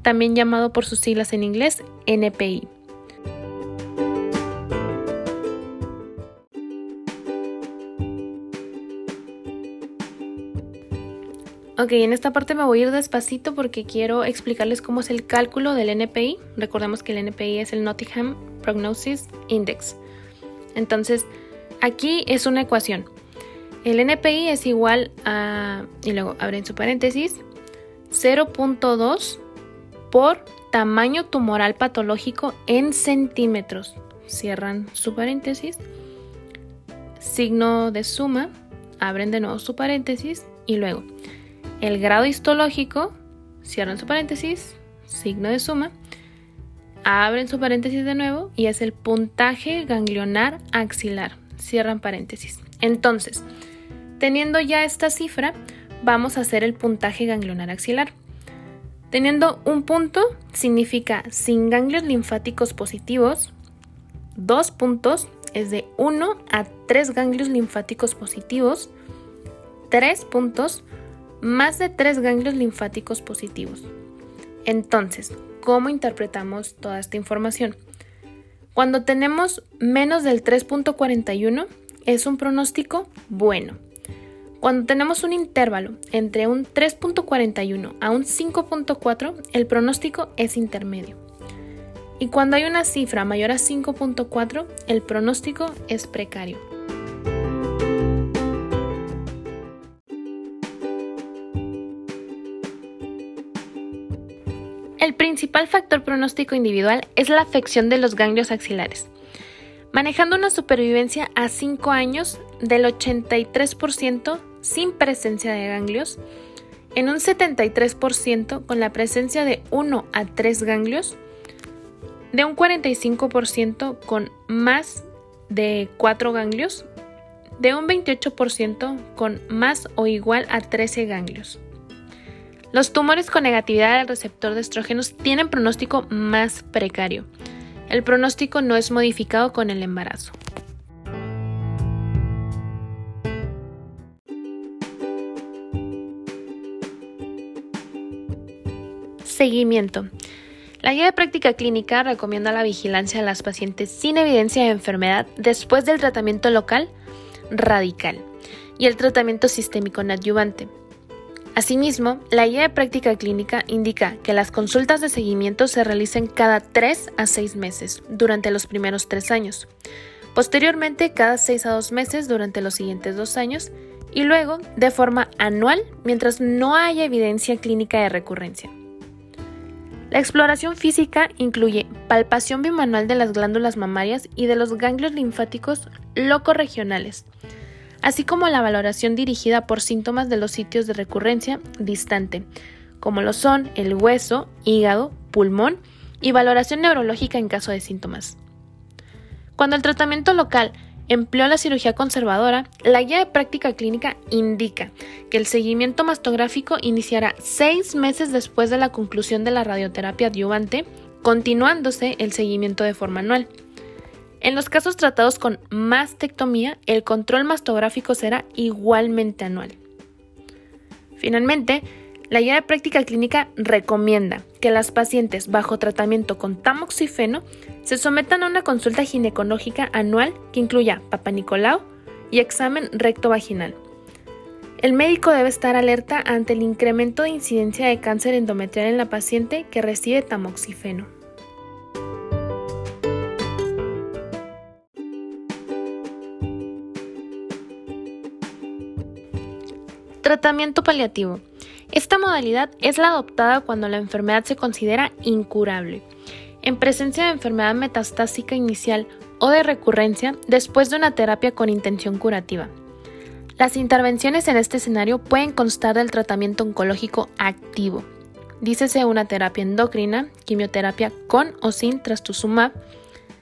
también llamado por sus siglas en inglés NPI. Ok, en esta parte me voy a ir despacito porque quiero explicarles cómo es el cálculo del NPI. Recordemos que el NPI es el Nottingham Prognosis Index. Entonces, aquí es una ecuación. El NPI es igual a, y luego abren su paréntesis, 0.2 por tamaño tumoral patológico en centímetros. Cierran su paréntesis, signo de suma, abren de nuevo su paréntesis y luego el grado histológico, cierran su paréntesis, signo de suma, abren su paréntesis de nuevo y es el puntaje ganglionar axilar, cierran paréntesis. Entonces, Teniendo ya esta cifra, vamos a hacer el puntaje ganglionar axilar. Teniendo un punto significa sin ganglios linfáticos positivos, dos puntos es de 1 a 3 ganglios linfáticos positivos, tres puntos más de 3 ganglios linfáticos positivos. Entonces, ¿cómo interpretamos toda esta información? Cuando tenemos menos del 3.41 es un pronóstico bueno. Cuando tenemos un intervalo entre un 3.41 a un 5.4, el pronóstico es intermedio. Y cuando hay una cifra mayor a 5.4, el pronóstico es precario. Principal factor pronóstico individual es la afección de los ganglios axilares, manejando una supervivencia a 5 años del 83% sin presencia de ganglios, en un 73% con la presencia de 1 a 3 ganglios, de un 45% con más de 4 ganglios, de un 28% con más o igual a 13 ganglios. Los tumores con negatividad del receptor de estrógenos tienen pronóstico más precario. El pronóstico no es modificado con el embarazo. Seguimiento. La guía de práctica clínica recomienda la vigilancia de las pacientes sin evidencia de enfermedad después del tratamiento local radical y el tratamiento sistémico adyuvante. Asimismo, la guía de práctica clínica indica que las consultas de seguimiento se realicen cada 3 a 6 meses durante los primeros 3 años, posteriormente cada 6 a 2 meses durante los siguientes 2 años y luego de forma anual mientras no haya evidencia clínica de recurrencia. La exploración física incluye palpación bimanual de las glándulas mamarias y de los ganglios linfáticos locorregionales, así como la valoración dirigida por síntomas de los sitios de recurrencia distante, como lo son el hueso, hígado, pulmón y valoración neurológica en caso de síntomas. Cuando el tratamiento local empleó la cirugía conservadora, la guía de práctica clínica indica que el seguimiento mastográfico iniciará seis meses después de la conclusión de la radioterapia adyuvante, continuándose el seguimiento de forma anual. En los casos tratados con mastectomía, el control mastográfico será igualmente anual. Finalmente, la guía de práctica clínica recomienda que las pacientes bajo tratamiento con tamoxifeno se sometan a una consulta ginecológica anual que incluya papanicolau y examen recto vaginal. El médico debe estar alerta ante el incremento de incidencia de cáncer endometrial en la paciente que recibe tamoxifeno. Tratamiento paliativo. Esta modalidad es la adoptada cuando la enfermedad se considera incurable, en presencia de enfermedad metastásica inicial o de recurrencia después de una terapia con intención curativa. Las intervenciones en este escenario pueden constar del tratamiento oncológico activo, dícese una terapia endocrina, quimioterapia con o sin trastuzumab,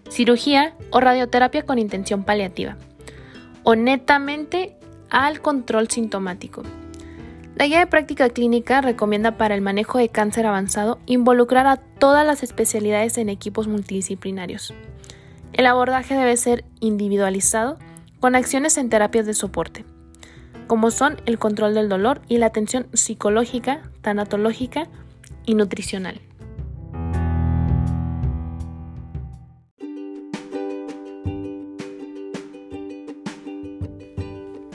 cirugía o radioterapia con intención paliativa, o netamente al control sintomático. La guía de práctica clínica recomienda para el manejo de cáncer avanzado involucrar a todas las especialidades en equipos multidisciplinarios. El abordaje debe ser individualizado con acciones en terapias de soporte, como son el control del dolor y la atención psicológica, tanatológica y nutricional.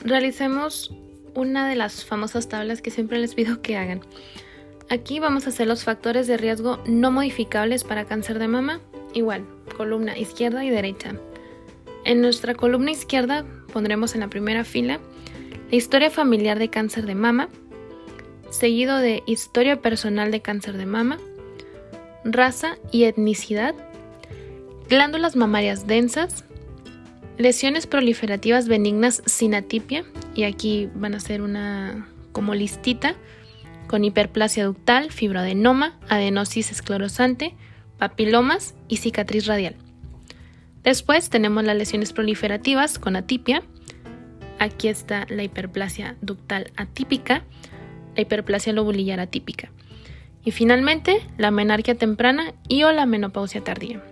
Realicemos una de las famosas tablas que siempre les pido que hagan. Aquí vamos a hacer los factores de riesgo no modificables para cáncer de mama. Igual, columna izquierda y derecha. En nuestra columna izquierda pondremos en la primera fila la historia familiar de cáncer de mama, seguido de historia personal de cáncer de mama, raza y etnicidad, glándulas mamarias densas, lesiones proliferativas benignas sin atipia y aquí van a ser una como listita con hiperplasia ductal, fibroadenoma, adenosis esclerosante, papilomas y cicatriz radial. Después tenemos las lesiones proliferativas con atipia. Aquí está la hiperplasia ductal atípica, la hiperplasia lobulillar atípica. Y finalmente, la menarquia temprana y o la menopausia tardía.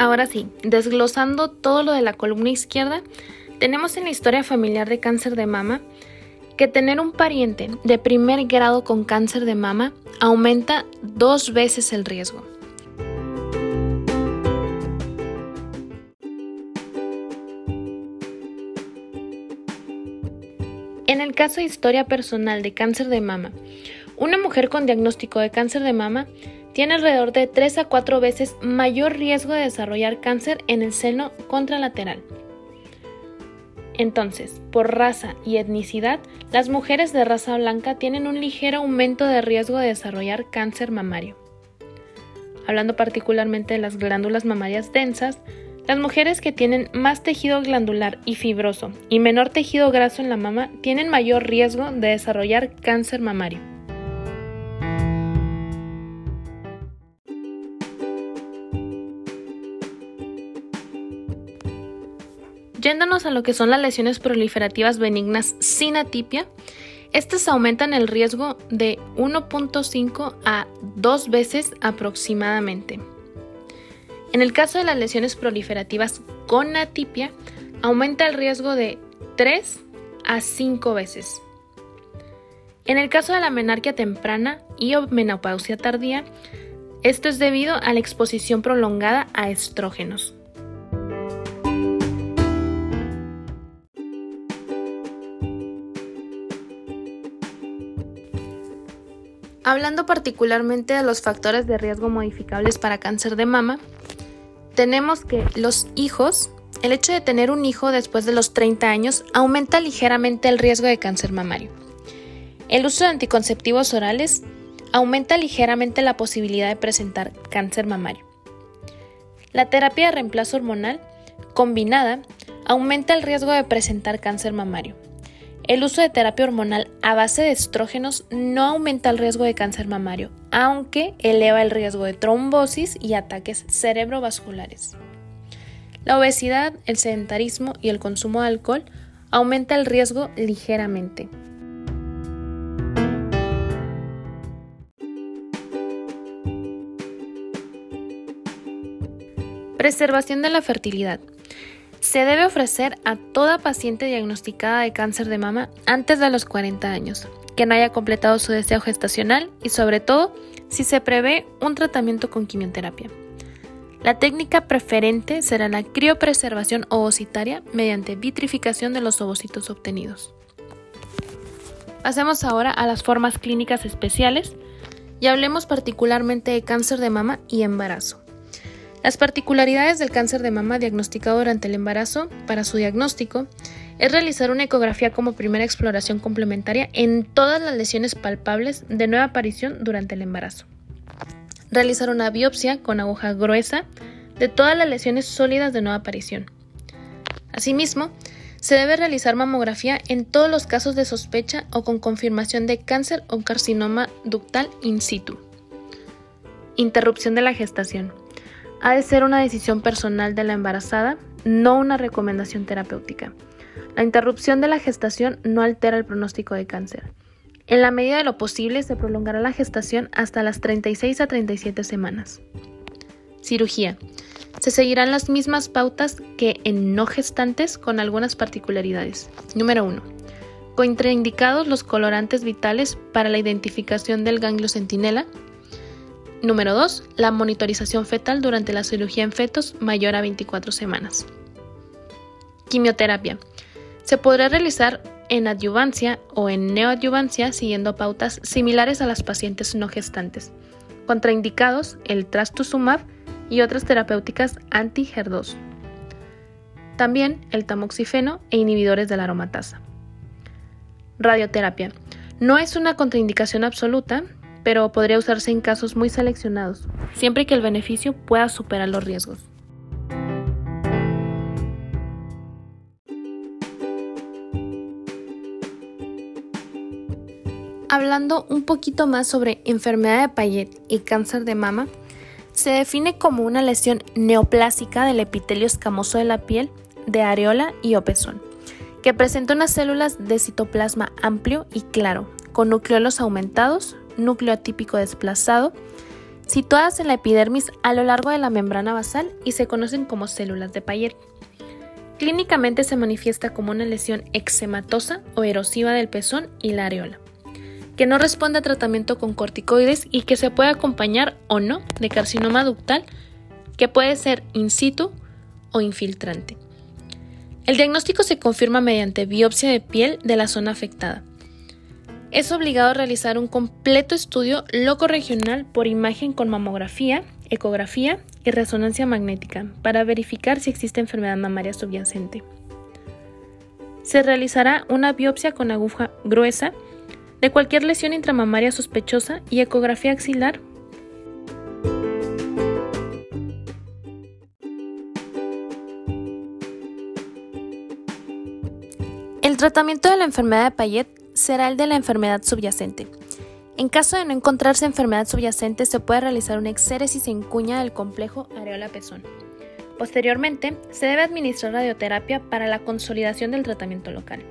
Ahora sí, desglosando todo lo de la columna izquierda, tenemos en la historia familiar de cáncer de mama que tener un pariente de primer grado con cáncer de mama aumenta dos veces el riesgo. En el caso de historia personal de cáncer de mama, una mujer con diagnóstico de cáncer de mama tiene alrededor de 3 a 4 veces mayor riesgo de desarrollar cáncer en el seno contralateral. Entonces, por raza y etnicidad, las mujeres de raza blanca tienen un ligero aumento de riesgo de desarrollar cáncer mamario. Hablando particularmente de las glándulas mamarias densas, las mujeres que tienen más tejido glandular y fibroso y menor tejido graso en la mama tienen mayor riesgo de desarrollar cáncer mamario. Yéndonos a lo que son las lesiones proliferativas benignas sin atipia, estas aumentan el riesgo de 1.5 a 2 veces aproximadamente. En el caso de las lesiones proliferativas con atipia, aumenta el riesgo de 3 a 5 veces. En el caso de la menarquia temprana y menopausia tardía, esto es debido a la exposición prolongada a estrógenos. Hablando particularmente de los factores de riesgo modificables para cáncer de mama, tenemos que los hijos, el hecho de tener un hijo después de los 30 años aumenta ligeramente el riesgo de cáncer mamario. El uso de anticonceptivos orales aumenta ligeramente la posibilidad de presentar cáncer mamario. La terapia de reemplazo hormonal combinada aumenta el riesgo de presentar cáncer mamario. El uso de terapia hormonal a base de estrógenos no aumenta el riesgo de cáncer mamario, aunque eleva el riesgo de trombosis y ataques cerebrovasculares. La obesidad, el sedentarismo y el consumo de alcohol aumenta el riesgo ligeramente. Preservación de la fertilidad. Se debe ofrecer a toda paciente diagnosticada de cáncer de mama antes de los 40 años, que no haya completado su deseo gestacional y sobre todo si se prevé un tratamiento con quimioterapia. La técnica preferente será la criopreservación ovocitaria mediante vitrificación de los ovocitos obtenidos. Pasemos ahora a las formas clínicas especiales y hablemos particularmente de cáncer de mama y embarazo. Las particularidades del cáncer de mama diagnosticado durante el embarazo, para su diagnóstico, es realizar una ecografía como primera exploración complementaria en todas las lesiones palpables de nueva aparición durante el embarazo. Realizar una biopsia con aguja gruesa de todas las lesiones sólidas de nueva aparición. Asimismo, se debe realizar mamografía en todos los casos de sospecha o con confirmación de cáncer o carcinoma ductal in situ. Interrupción de la gestación ha de ser una decisión personal de la embarazada, no una recomendación terapéutica. La interrupción de la gestación no altera el pronóstico de cáncer. En la medida de lo posible se prolongará la gestación hasta las 36 a 37 semanas. Cirugía. Se seguirán las mismas pautas que en no gestantes con algunas particularidades. Número 1. Contraindicados los colorantes vitales para la identificación del ganglio centinela, Número 2. La monitorización fetal durante la cirugía en fetos mayor a 24 semanas. Quimioterapia. Se podrá realizar en adyuvancia o en neoadyuvancia siguiendo pautas similares a las pacientes no gestantes. Contraindicados el trastuzumab y otras terapéuticas anti-HER2. También el tamoxifeno e inhibidores de la aromatasa. Radioterapia. No es una contraindicación absoluta, pero podría usarse en casos muy seleccionados, siempre que el beneficio pueda superar los riesgos. Hablando un poquito más sobre enfermedad de Payet y cáncer de mama, se define como una lesión neoplásica del epitelio escamoso de la piel, de areola y o pezón, que presenta unas células de citoplasma amplio y claro, con nucleolos aumentados, núcleo atípico desplazado, situadas en la epidermis a lo largo de la membrana basal y se conocen como células de Payet. Clínicamente se manifiesta como una lesión eczematosa o erosiva del pezón y la areola, que no responde a tratamiento con corticoides y que se puede acompañar o no de carcinoma ductal, que puede ser in situ o infiltrante. El diagnóstico se confirma mediante biopsia de piel de la zona afectada es obligado a realizar un completo estudio loco-regional por imagen con mamografía, ecografía y resonancia magnética para verificar si existe enfermedad mamaria subyacente. Se realizará una biopsia con aguja gruesa de cualquier lesión intramamaria sospechosa y ecografía axilar. El tratamiento de la enfermedad de Payet será el de la enfermedad subyacente. En caso de no encontrarse enfermedad subyacente, se puede realizar una exéresis en cuña del complejo areola-pezón. Posteriormente, se debe administrar radioterapia para la consolidación del tratamiento local.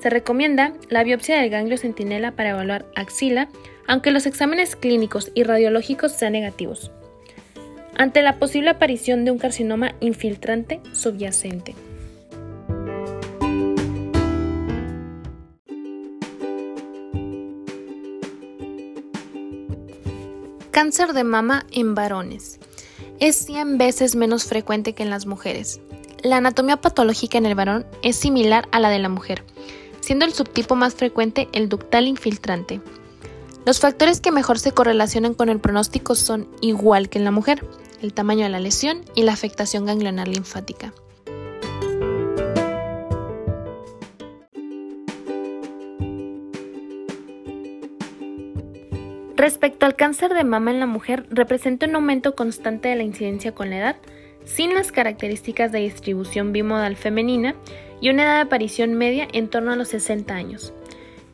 Se recomienda la biopsia del ganglio centinela para evaluar axila, aunque los exámenes clínicos y radiológicos sean negativos, ante la posible aparición de un carcinoma infiltrante subyacente. Cáncer de mama en varones. Es 100 veces menos frecuente que en las mujeres. La anatomía patológica en el varón es similar a la de la mujer, siendo el subtipo más frecuente el ductal infiltrante. Los factores que mejor se correlacionan con el pronóstico son, igual que en la mujer, el tamaño de la lesión y la afectación ganglionar linfática. Respecto al cáncer de mama en la mujer, representa un aumento constante de la incidencia con la edad, sin las características de distribución bimodal femenina y una edad de aparición media en torno a los 60 años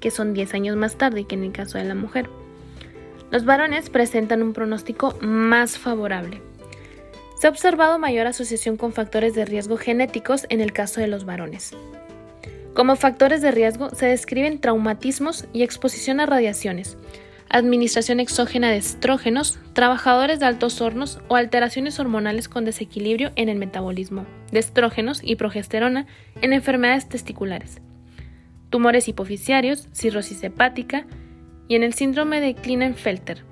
que son 10 años más tarde que en el caso de la mujer. Los varones presentan un pronóstico más favorable. Se ha observado mayor asociación con factores de riesgo genéticos en el caso de los varones. Como factores de riesgo se describen traumatismos y exposición a radiaciones, administración exógena de estrógenos, trabajadores de altos hornos o alteraciones hormonales con desequilibrio en el metabolismo de estrógenos y progesterona en enfermedades testiculares tumores hipoficiarios, cirrosis hepática y en el síndrome de Klinefelter.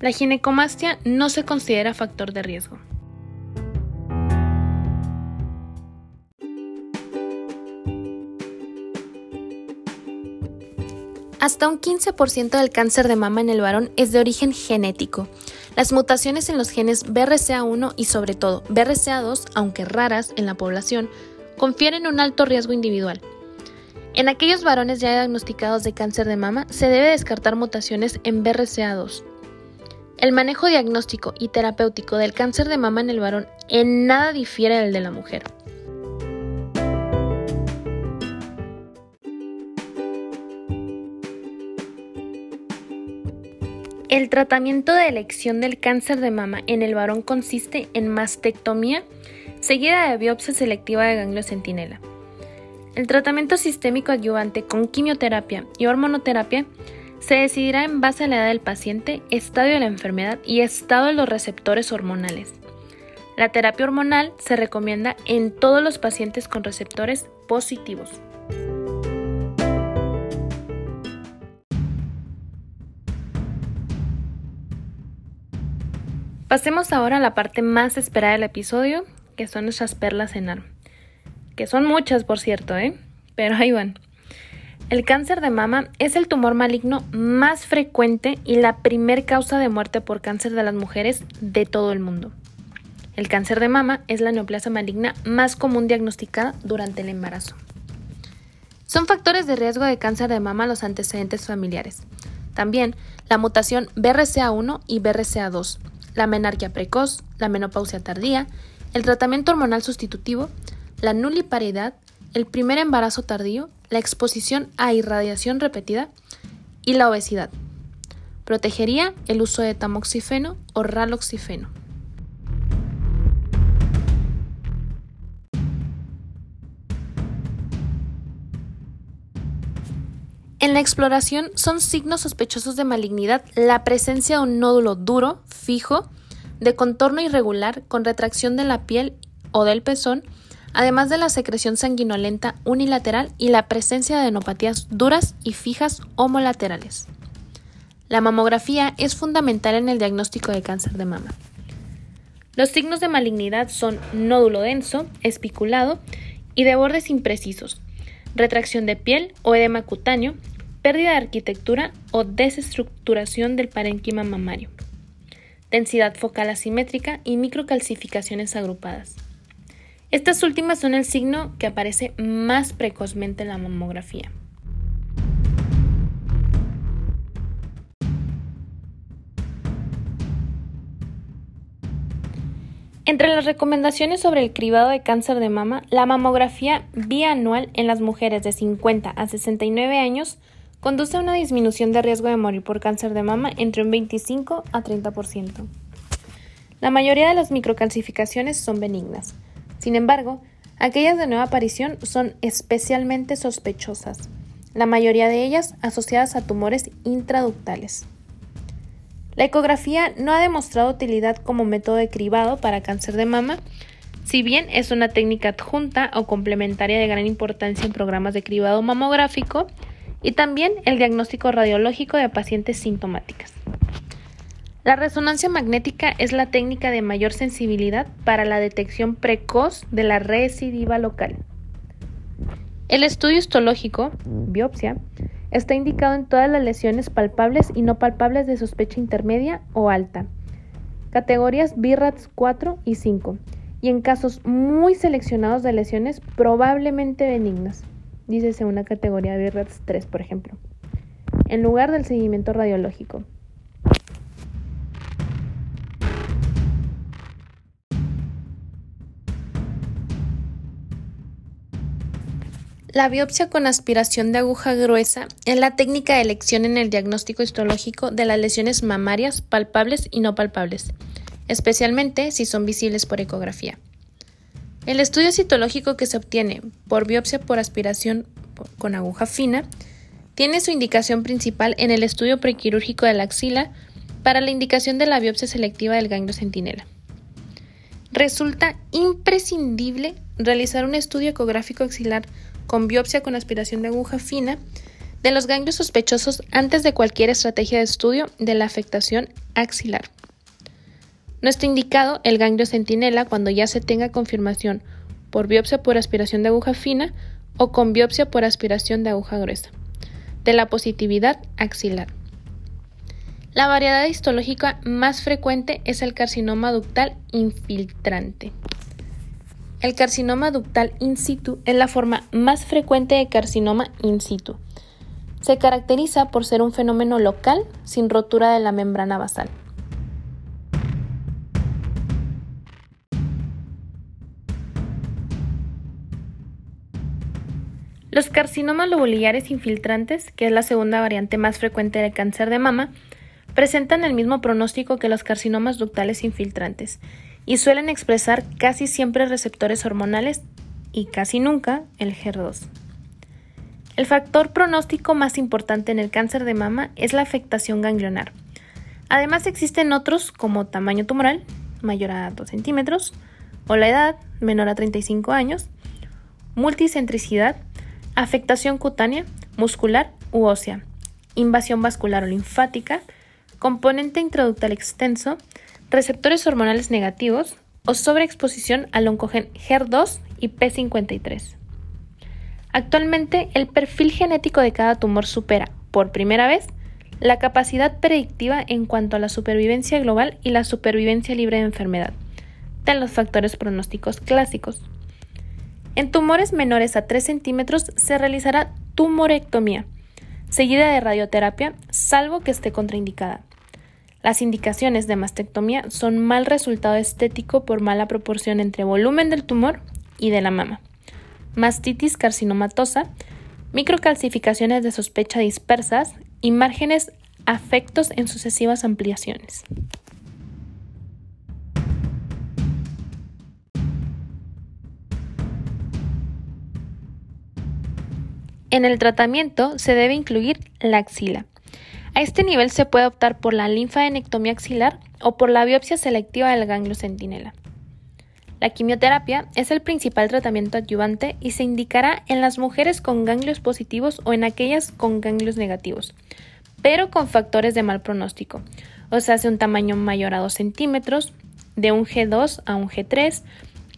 La ginecomastia no se considera factor de riesgo. Hasta un 15% del cáncer de mama en el varón es de origen genético. Las mutaciones en los genes BRCA1 y sobre todo BRCA2, aunque raras en la población, confieren un alto riesgo individual. En aquellos varones ya diagnosticados de cáncer de mama, se debe descartar mutaciones en BRCA2. El manejo diagnóstico y terapéutico del cáncer de mama en el varón en nada difiere del de la mujer. El tratamiento de elección del cáncer de mama en el varón consiste en mastectomía seguida de biopsia selectiva de ganglio centinela. El tratamiento sistémico adyuvante con quimioterapia y hormonoterapia se decidirá en base a la edad del paciente, estadio de la enfermedad y estado de los receptores hormonales. La terapia hormonal se recomienda en todos los pacientes con receptores positivos. Pasemos ahora a la parte más esperada del episodio, que son nuestras perlas en arma que son muchas por cierto, ¿eh? Pero ahí van. El cáncer de mama es el tumor maligno más frecuente y la primer causa de muerte por cáncer de las mujeres de todo el mundo. El cáncer de mama es la neoplasia maligna más común diagnosticada durante el embarazo. Son factores de riesgo de cáncer de mama los antecedentes familiares. También la mutación BRCA1 y BRCA2, la menarquia precoz, la menopausia tardía, el tratamiento hormonal sustitutivo, la nuliparidad, el primer embarazo tardío, la exposición a irradiación repetida y la obesidad. Protegería el uso de tamoxifeno o raloxifeno. En la exploración son signos sospechosos de malignidad la presencia de un nódulo duro, fijo, de contorno irregular con retracción de la piel o del pezón además de la secreción sanguinolenta unilateral y la presencia de enopatías duras y fijas homolaterales. La mamografía es fundamental en el diagnóstico de cáncer de mama. Los signos de malignidad son nódulo denso, espiculado y de bordes imprecisos, retracción de piel o edema cutáneo, pérdida de arquitectura o desestructuración del parénquima mamario, densidad focal asimétrica y microcalcificaciones agrupadas. Estas últimas son el signo que aparece más precozmente en la mamografía. Entre las recomendaciones sobre el cribado de cáncer de mama, la mamografía bianual en las mujeres de 50 a 69 años conduce a una disminución de riesgo de morir por cáncer de mama entre un 25 a 30%. La mayoría de las microcalcificaciones son benignas, sin embargo, aquellas de nueva aparición son especialmente sospechosas, la mayoría de ellas asociadas a tumores intraductales. La ecografía no ha demostrado utilidad como método de cribado para cáncer de mama, si bien es una técnica adjunta o complementaria de gran importancia en programas de cribado mamográfico y también el diagnóstico radiológico de pacientes sintomáticas. La resonancia magnética es la técnica de mayor sensibilidad para la detección precoz de la recidiva local. El estudio histológico, biopsia, Está indicado en todas las lesiones palpables y no palpables de sospecha intermedia o alta. Categorías BIRATS 4 y 5. Y en casos muy seleccionados de lesiones probablemente benignas. Dícese una categoría BIRATS 3, por ejemplo. En lugar del seguimiento radiológico. La biopsia con aspiración de aguja gruesa es la técnica de elección en el diagnóstico histológico de las lesiones mamarias palpables y no palpables, especialmente si son visibles por ecografía. El estudio citológico que se obtiene por biopsia por aspiración con aguja fina tiene su indicación principal en el estudio prequirúrgico de la axila para la indicación de la biopsia selectiva del ganglio centinela. Resulta imprescindible realizar un estudio ecográfico axilar con biopsia con aspiración de aguja fina de los ganglios sospechosos antes de cualquier estrategia de estudio de la afectación axilar. No está indicado el ganglio centinela cuando ya se tenga confirmación por biopsia por aspiración de aguja fina o con biopsia por aspiración de aguja gruesa de la positividad axilar. La variedad histológica más frecuente es el carcinoma ductal infiltrante. El carcinoma ductal in situ es la forma más frecuente de carcinoma in situ. Se caracteriza por ser un fenómeno local sin rotura de la membrana basal. Los carcinomas lobulares infiltrantes, que es la segunda variante más frecuente de cáncer de mama, presentan el mismo pronóstico que los carcinomas ductales infiltrantes y suelen expresar casi siempre receptores hormonales y casi nunca el HER2. El factor pronóstico más importante en el cáncer de mama es la afectación ganglionar. Además existen otros como tamaño tumoral, mayor a 2 centímetros, o la edad, menor a 35 años, multicentricidad, afectación cutánea, muscular u ósea, invasión vascular o linfática, componente intraductal extenso, receptores hormonales negativos o sobreexposición al oncogen HER2 y P53. Actualmente, el perfil genético de cada tumor supera, por primera vez, la capacidad predictiva en cuanto a la supervivencia global y la supervivencia libre de enfermedad, de los factores pronósticos clásicos. En tumores menores a 3 centímetros se realizará tumorectomía, seguida de radioterapia, salvo que esté contraindicada. Las indicaciones de mastectomía son mal resultado estético por mala proporción entre volumen del tumor y de la mama, mastitis carcinomatosa, microcalcificaciones de sospecha dispersas y márgenes afectos en sucesivas ampliaciones. En el tratamiento se debe incluir la axila, a este nivel se puede optar por la linfadenectomía axilar o por la biopsia selectiva del ganglio centinela. La quimioterapia es el principal tratamiento adyuvante y se indicará en las mujeres con ganglios positivos o en aquellas con ganglios negativos, pero con factores de mal pronóstico, o sea, hace un tamaño mayor a 2 centímetros, de un G2 a un G3,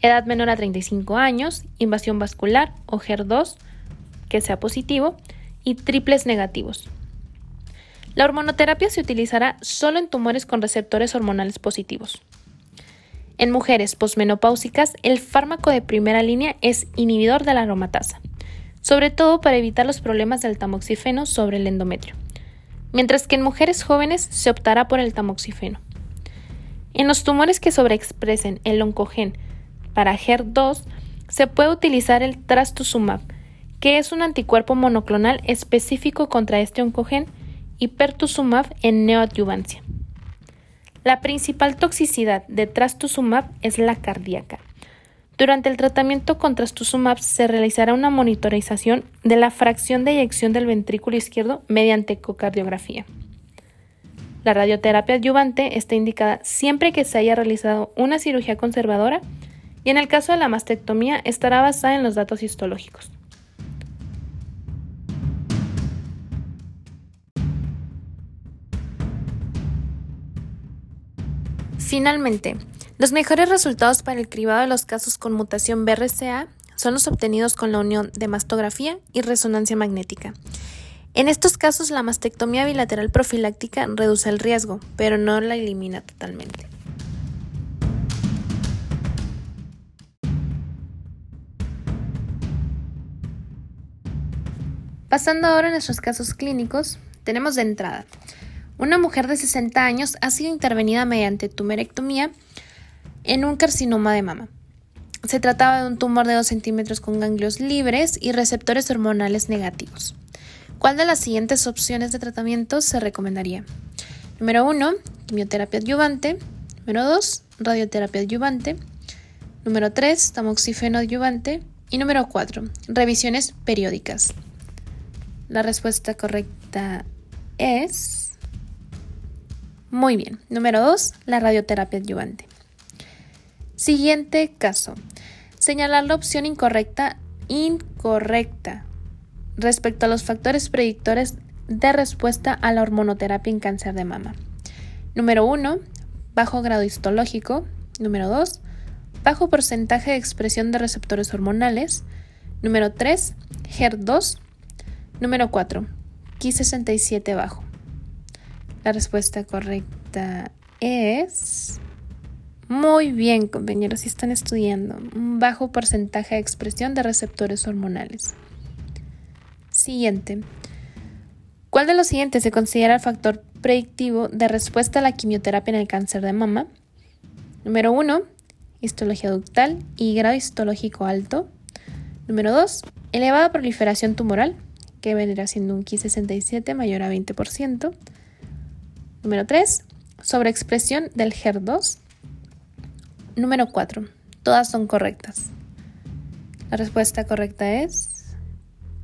edad menor a 35 años, invasión vascular o HER2 que sea positivo y triples negativos. La hormonoterapia se utilizará solo en tumores con receptores hormonales positivos. En mujeres posmenopáusicas, el fármaco de primera línea es inhibidor de la aromatasa, sobre todo para evitar los problemas del tamoxifeno sobre el endometrio, mientras que en mujeres jóvenes se optará por el tamoxifeno. En los tumores que sobreexpresen el oncogen para HER2, se puede utilizar el trastuzumab, que es un anticuerpo monoclonal específico contra este oncogen y pertuzumab en neoadyuvancia. La principal toxicidad de trastuzumab es la cardíaca. Durante el tratamiento con trastuzumab se realizará una monitorización de la fracción de eyección del ventrículo izquierdo mediante ecocardiografía. La radioterapia adyuvante está indicada siempre que se haya realizado una cirugía conservadora y en el caso de la mastectomía estará basada en los datos histológicos. Finalmente, los mejores resultados para el cribado de los casos con mutación BRCA son los obtenidos con la unión de mastografía y resonancia magnética. En estos casos, la mastectomía bilateral profiláctica reduce el riesgo, pero no la elimina totalmente. Pasando ahora a nuestros casos clínicos, tenemos de entrada una mujer de 60 años ha sido intervenida mediante tumerectomía en un carcinoma de mama. Se trataba de un tumor de 2 centímetros con ganglios libres y receptores hormonales negativos. ¿Cuál de las siguientes opciones de tratamiento se recomendaría? Número 1, quimioterapia adyuvante. Número 2, radioterapia adyuvante. Número 3, tamoxifeno adyuvante. Y número 4, revisiones periódicas. La respuesta correcta es... Muy bien. Número 2, la radioterapia adyuvante. Siguiente caso. Señalar la opción incorrecta, incorrecta, respecto a los factores predictores de respuesta a la hormonoterapia en cáncer de mama. Número 1, bajo grado histológico. Número 2, bajo porcentaje de expresión de receptores hormonales. Número 3, HER2. Número 4, Ki67 bajo. La respuesta correcta es muy bien, compañeros, si están estudiando. Un bajo porcentaje de expresión de receptores hormonales. Siguiente. ¿Cuál de los siguientes se considera el factor predictivo de respuesta a la quimioterapia en el cáncer de mama? Número 1. Histología ductal y grado histológico alto. Número 2. Elevada proliferación tumoral, que vendrá siendo un Ki67 mayor a 20%. Número 3. Sobreexpresión del HER2. Número 4. Todas son correctas. La respuesta correcta es...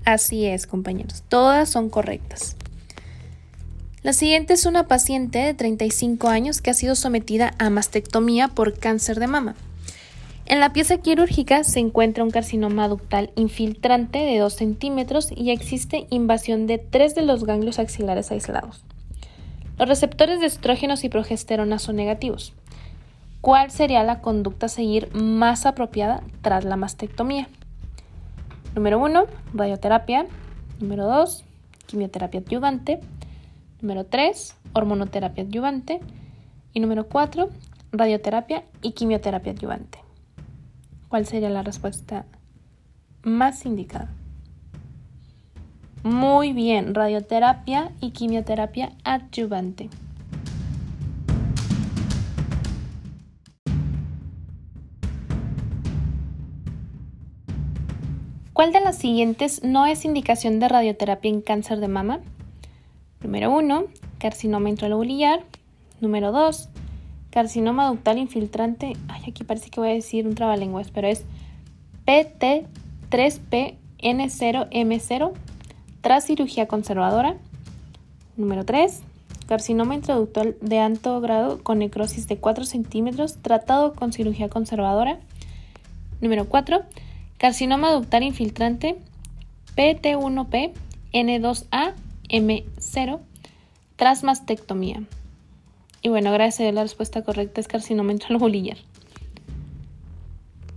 Así es, compañeros. Todas son correctas. La siguiente es una paciente de 35 años que ha sido sometida a mastectomía por cáncer de mama. En la pieza quirúrgica se encuentra un carcinoma ductal infiltrante de 2 centímetros y existe invasión de tres de los ganglios axilares aislados. Los receptores de estrógenos y progesterona son negativos. ¿Cuál sería la conducta a seguir más apropiada tras la mastectomía? Número 1, radioterapia. Número 2, quimioterapia adyuvante. Número 3, hormonoterapia adyuvante. Y número 4, radioterapia y quimioterapia adyuvante. ¿Cuál sería la respuesta más indicada? Muy bien, radioterapia y quimioterapia adyuvante. ¿Cuál de las siguientes no es indicación de radioterapia en cáncer de mama? Número 1, carcinoma intralobulillar. Número 2, carcinoma ductal infiltrante. Ay, aquí parece que voy a decir un trabalenguas, pero es PT3PN0M0 tras cirugía conservadora. Número 3, carcinoma intraductal de alto grado con necrosis de 4 centímetros tratado con cirugía conservadora. Número 4, Carcinoma ductal infiltrante PT1P N2A M0 tras mastectomía. Y bueno, gracias a Dios la respuesta correcta es carcinoma intralobulillar.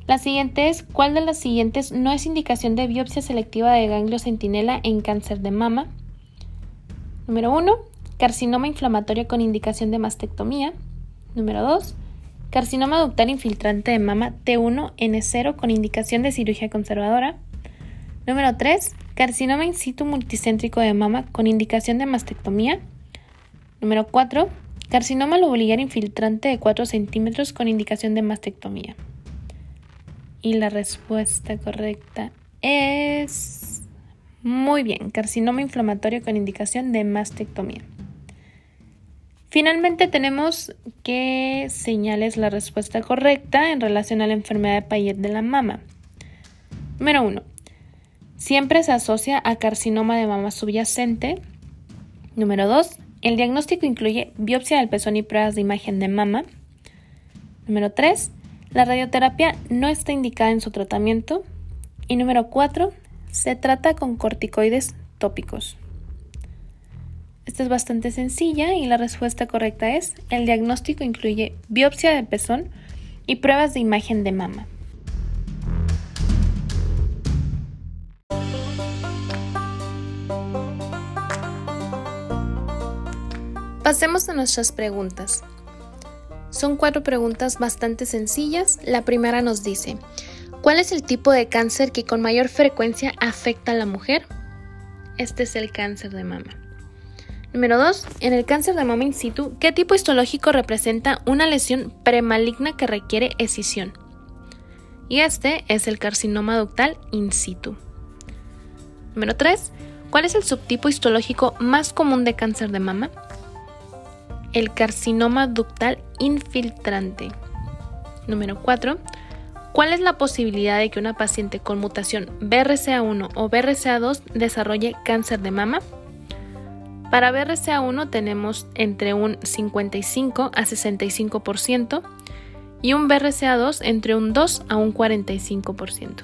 La siguiente es, ¿cuál de las siguientes no es indicación de biopsia selectiva de ganglio centinela en cáncer de mama? Número 1, carcinoma inflamatorio con indicación de mastectomía. Número 2, Carcinoma ductal infiltrante de mama T1N0 con indicación de cirugía conservadora. Número 3. Carcinoma in situ multicéntrico de mama con indicación de mastectomía. Número 4. Carcinoma lobulillar infiltrante de 4 centímetros con indicación de mastectomía. Y la respuesta correcta es... Muy bien, carcinoma inflamatorio con indicación de mastectomía. Finalmente tenemos que señales la respuesta correcta en relación a la enfermedad de Payet de la mama. Número 1. Siempre se asocia a carcinoma de mama subyacente. Número 2. El diagnóstico incluye biopsia del pezón y pruebas de imagen de mama. Número 3. La radioterapia no está indicada en su tratamiento. Y número 4. Se trata con corticoides tópicos. Esta es bastante sencilla y la respuesta correcta es, el diagnóstico incluye biopsia de pezón y pruebas de imagen de mama. Pasemos a nuestras preguntas. Son cuatro preguntas bastante sencillas. La primera nos dice, ¿cuál es el tipo de cáncer que con mayor frecuencia afecta a la mujer? Este es el cáncer de mama. Número 2. En el cáncer de mama in situ, ¿qué tipo histológico representa una lesión premaligna que requiere escisión? Y este es el carcinoma ductal in situ. Número 3. ¿Cuál es el subtipo histológico más común de cáncer de mama? El carcinoma ductal infiltrante. Número 4. ¿Cuál es la posibilidad de que una paciente con mutación BRCA1 o BRCA2 desarrolle cáncer de mama? Para BRCA1 tenemos entre un 55 a 65% y un BRCA2 entre un 2 a un 45%.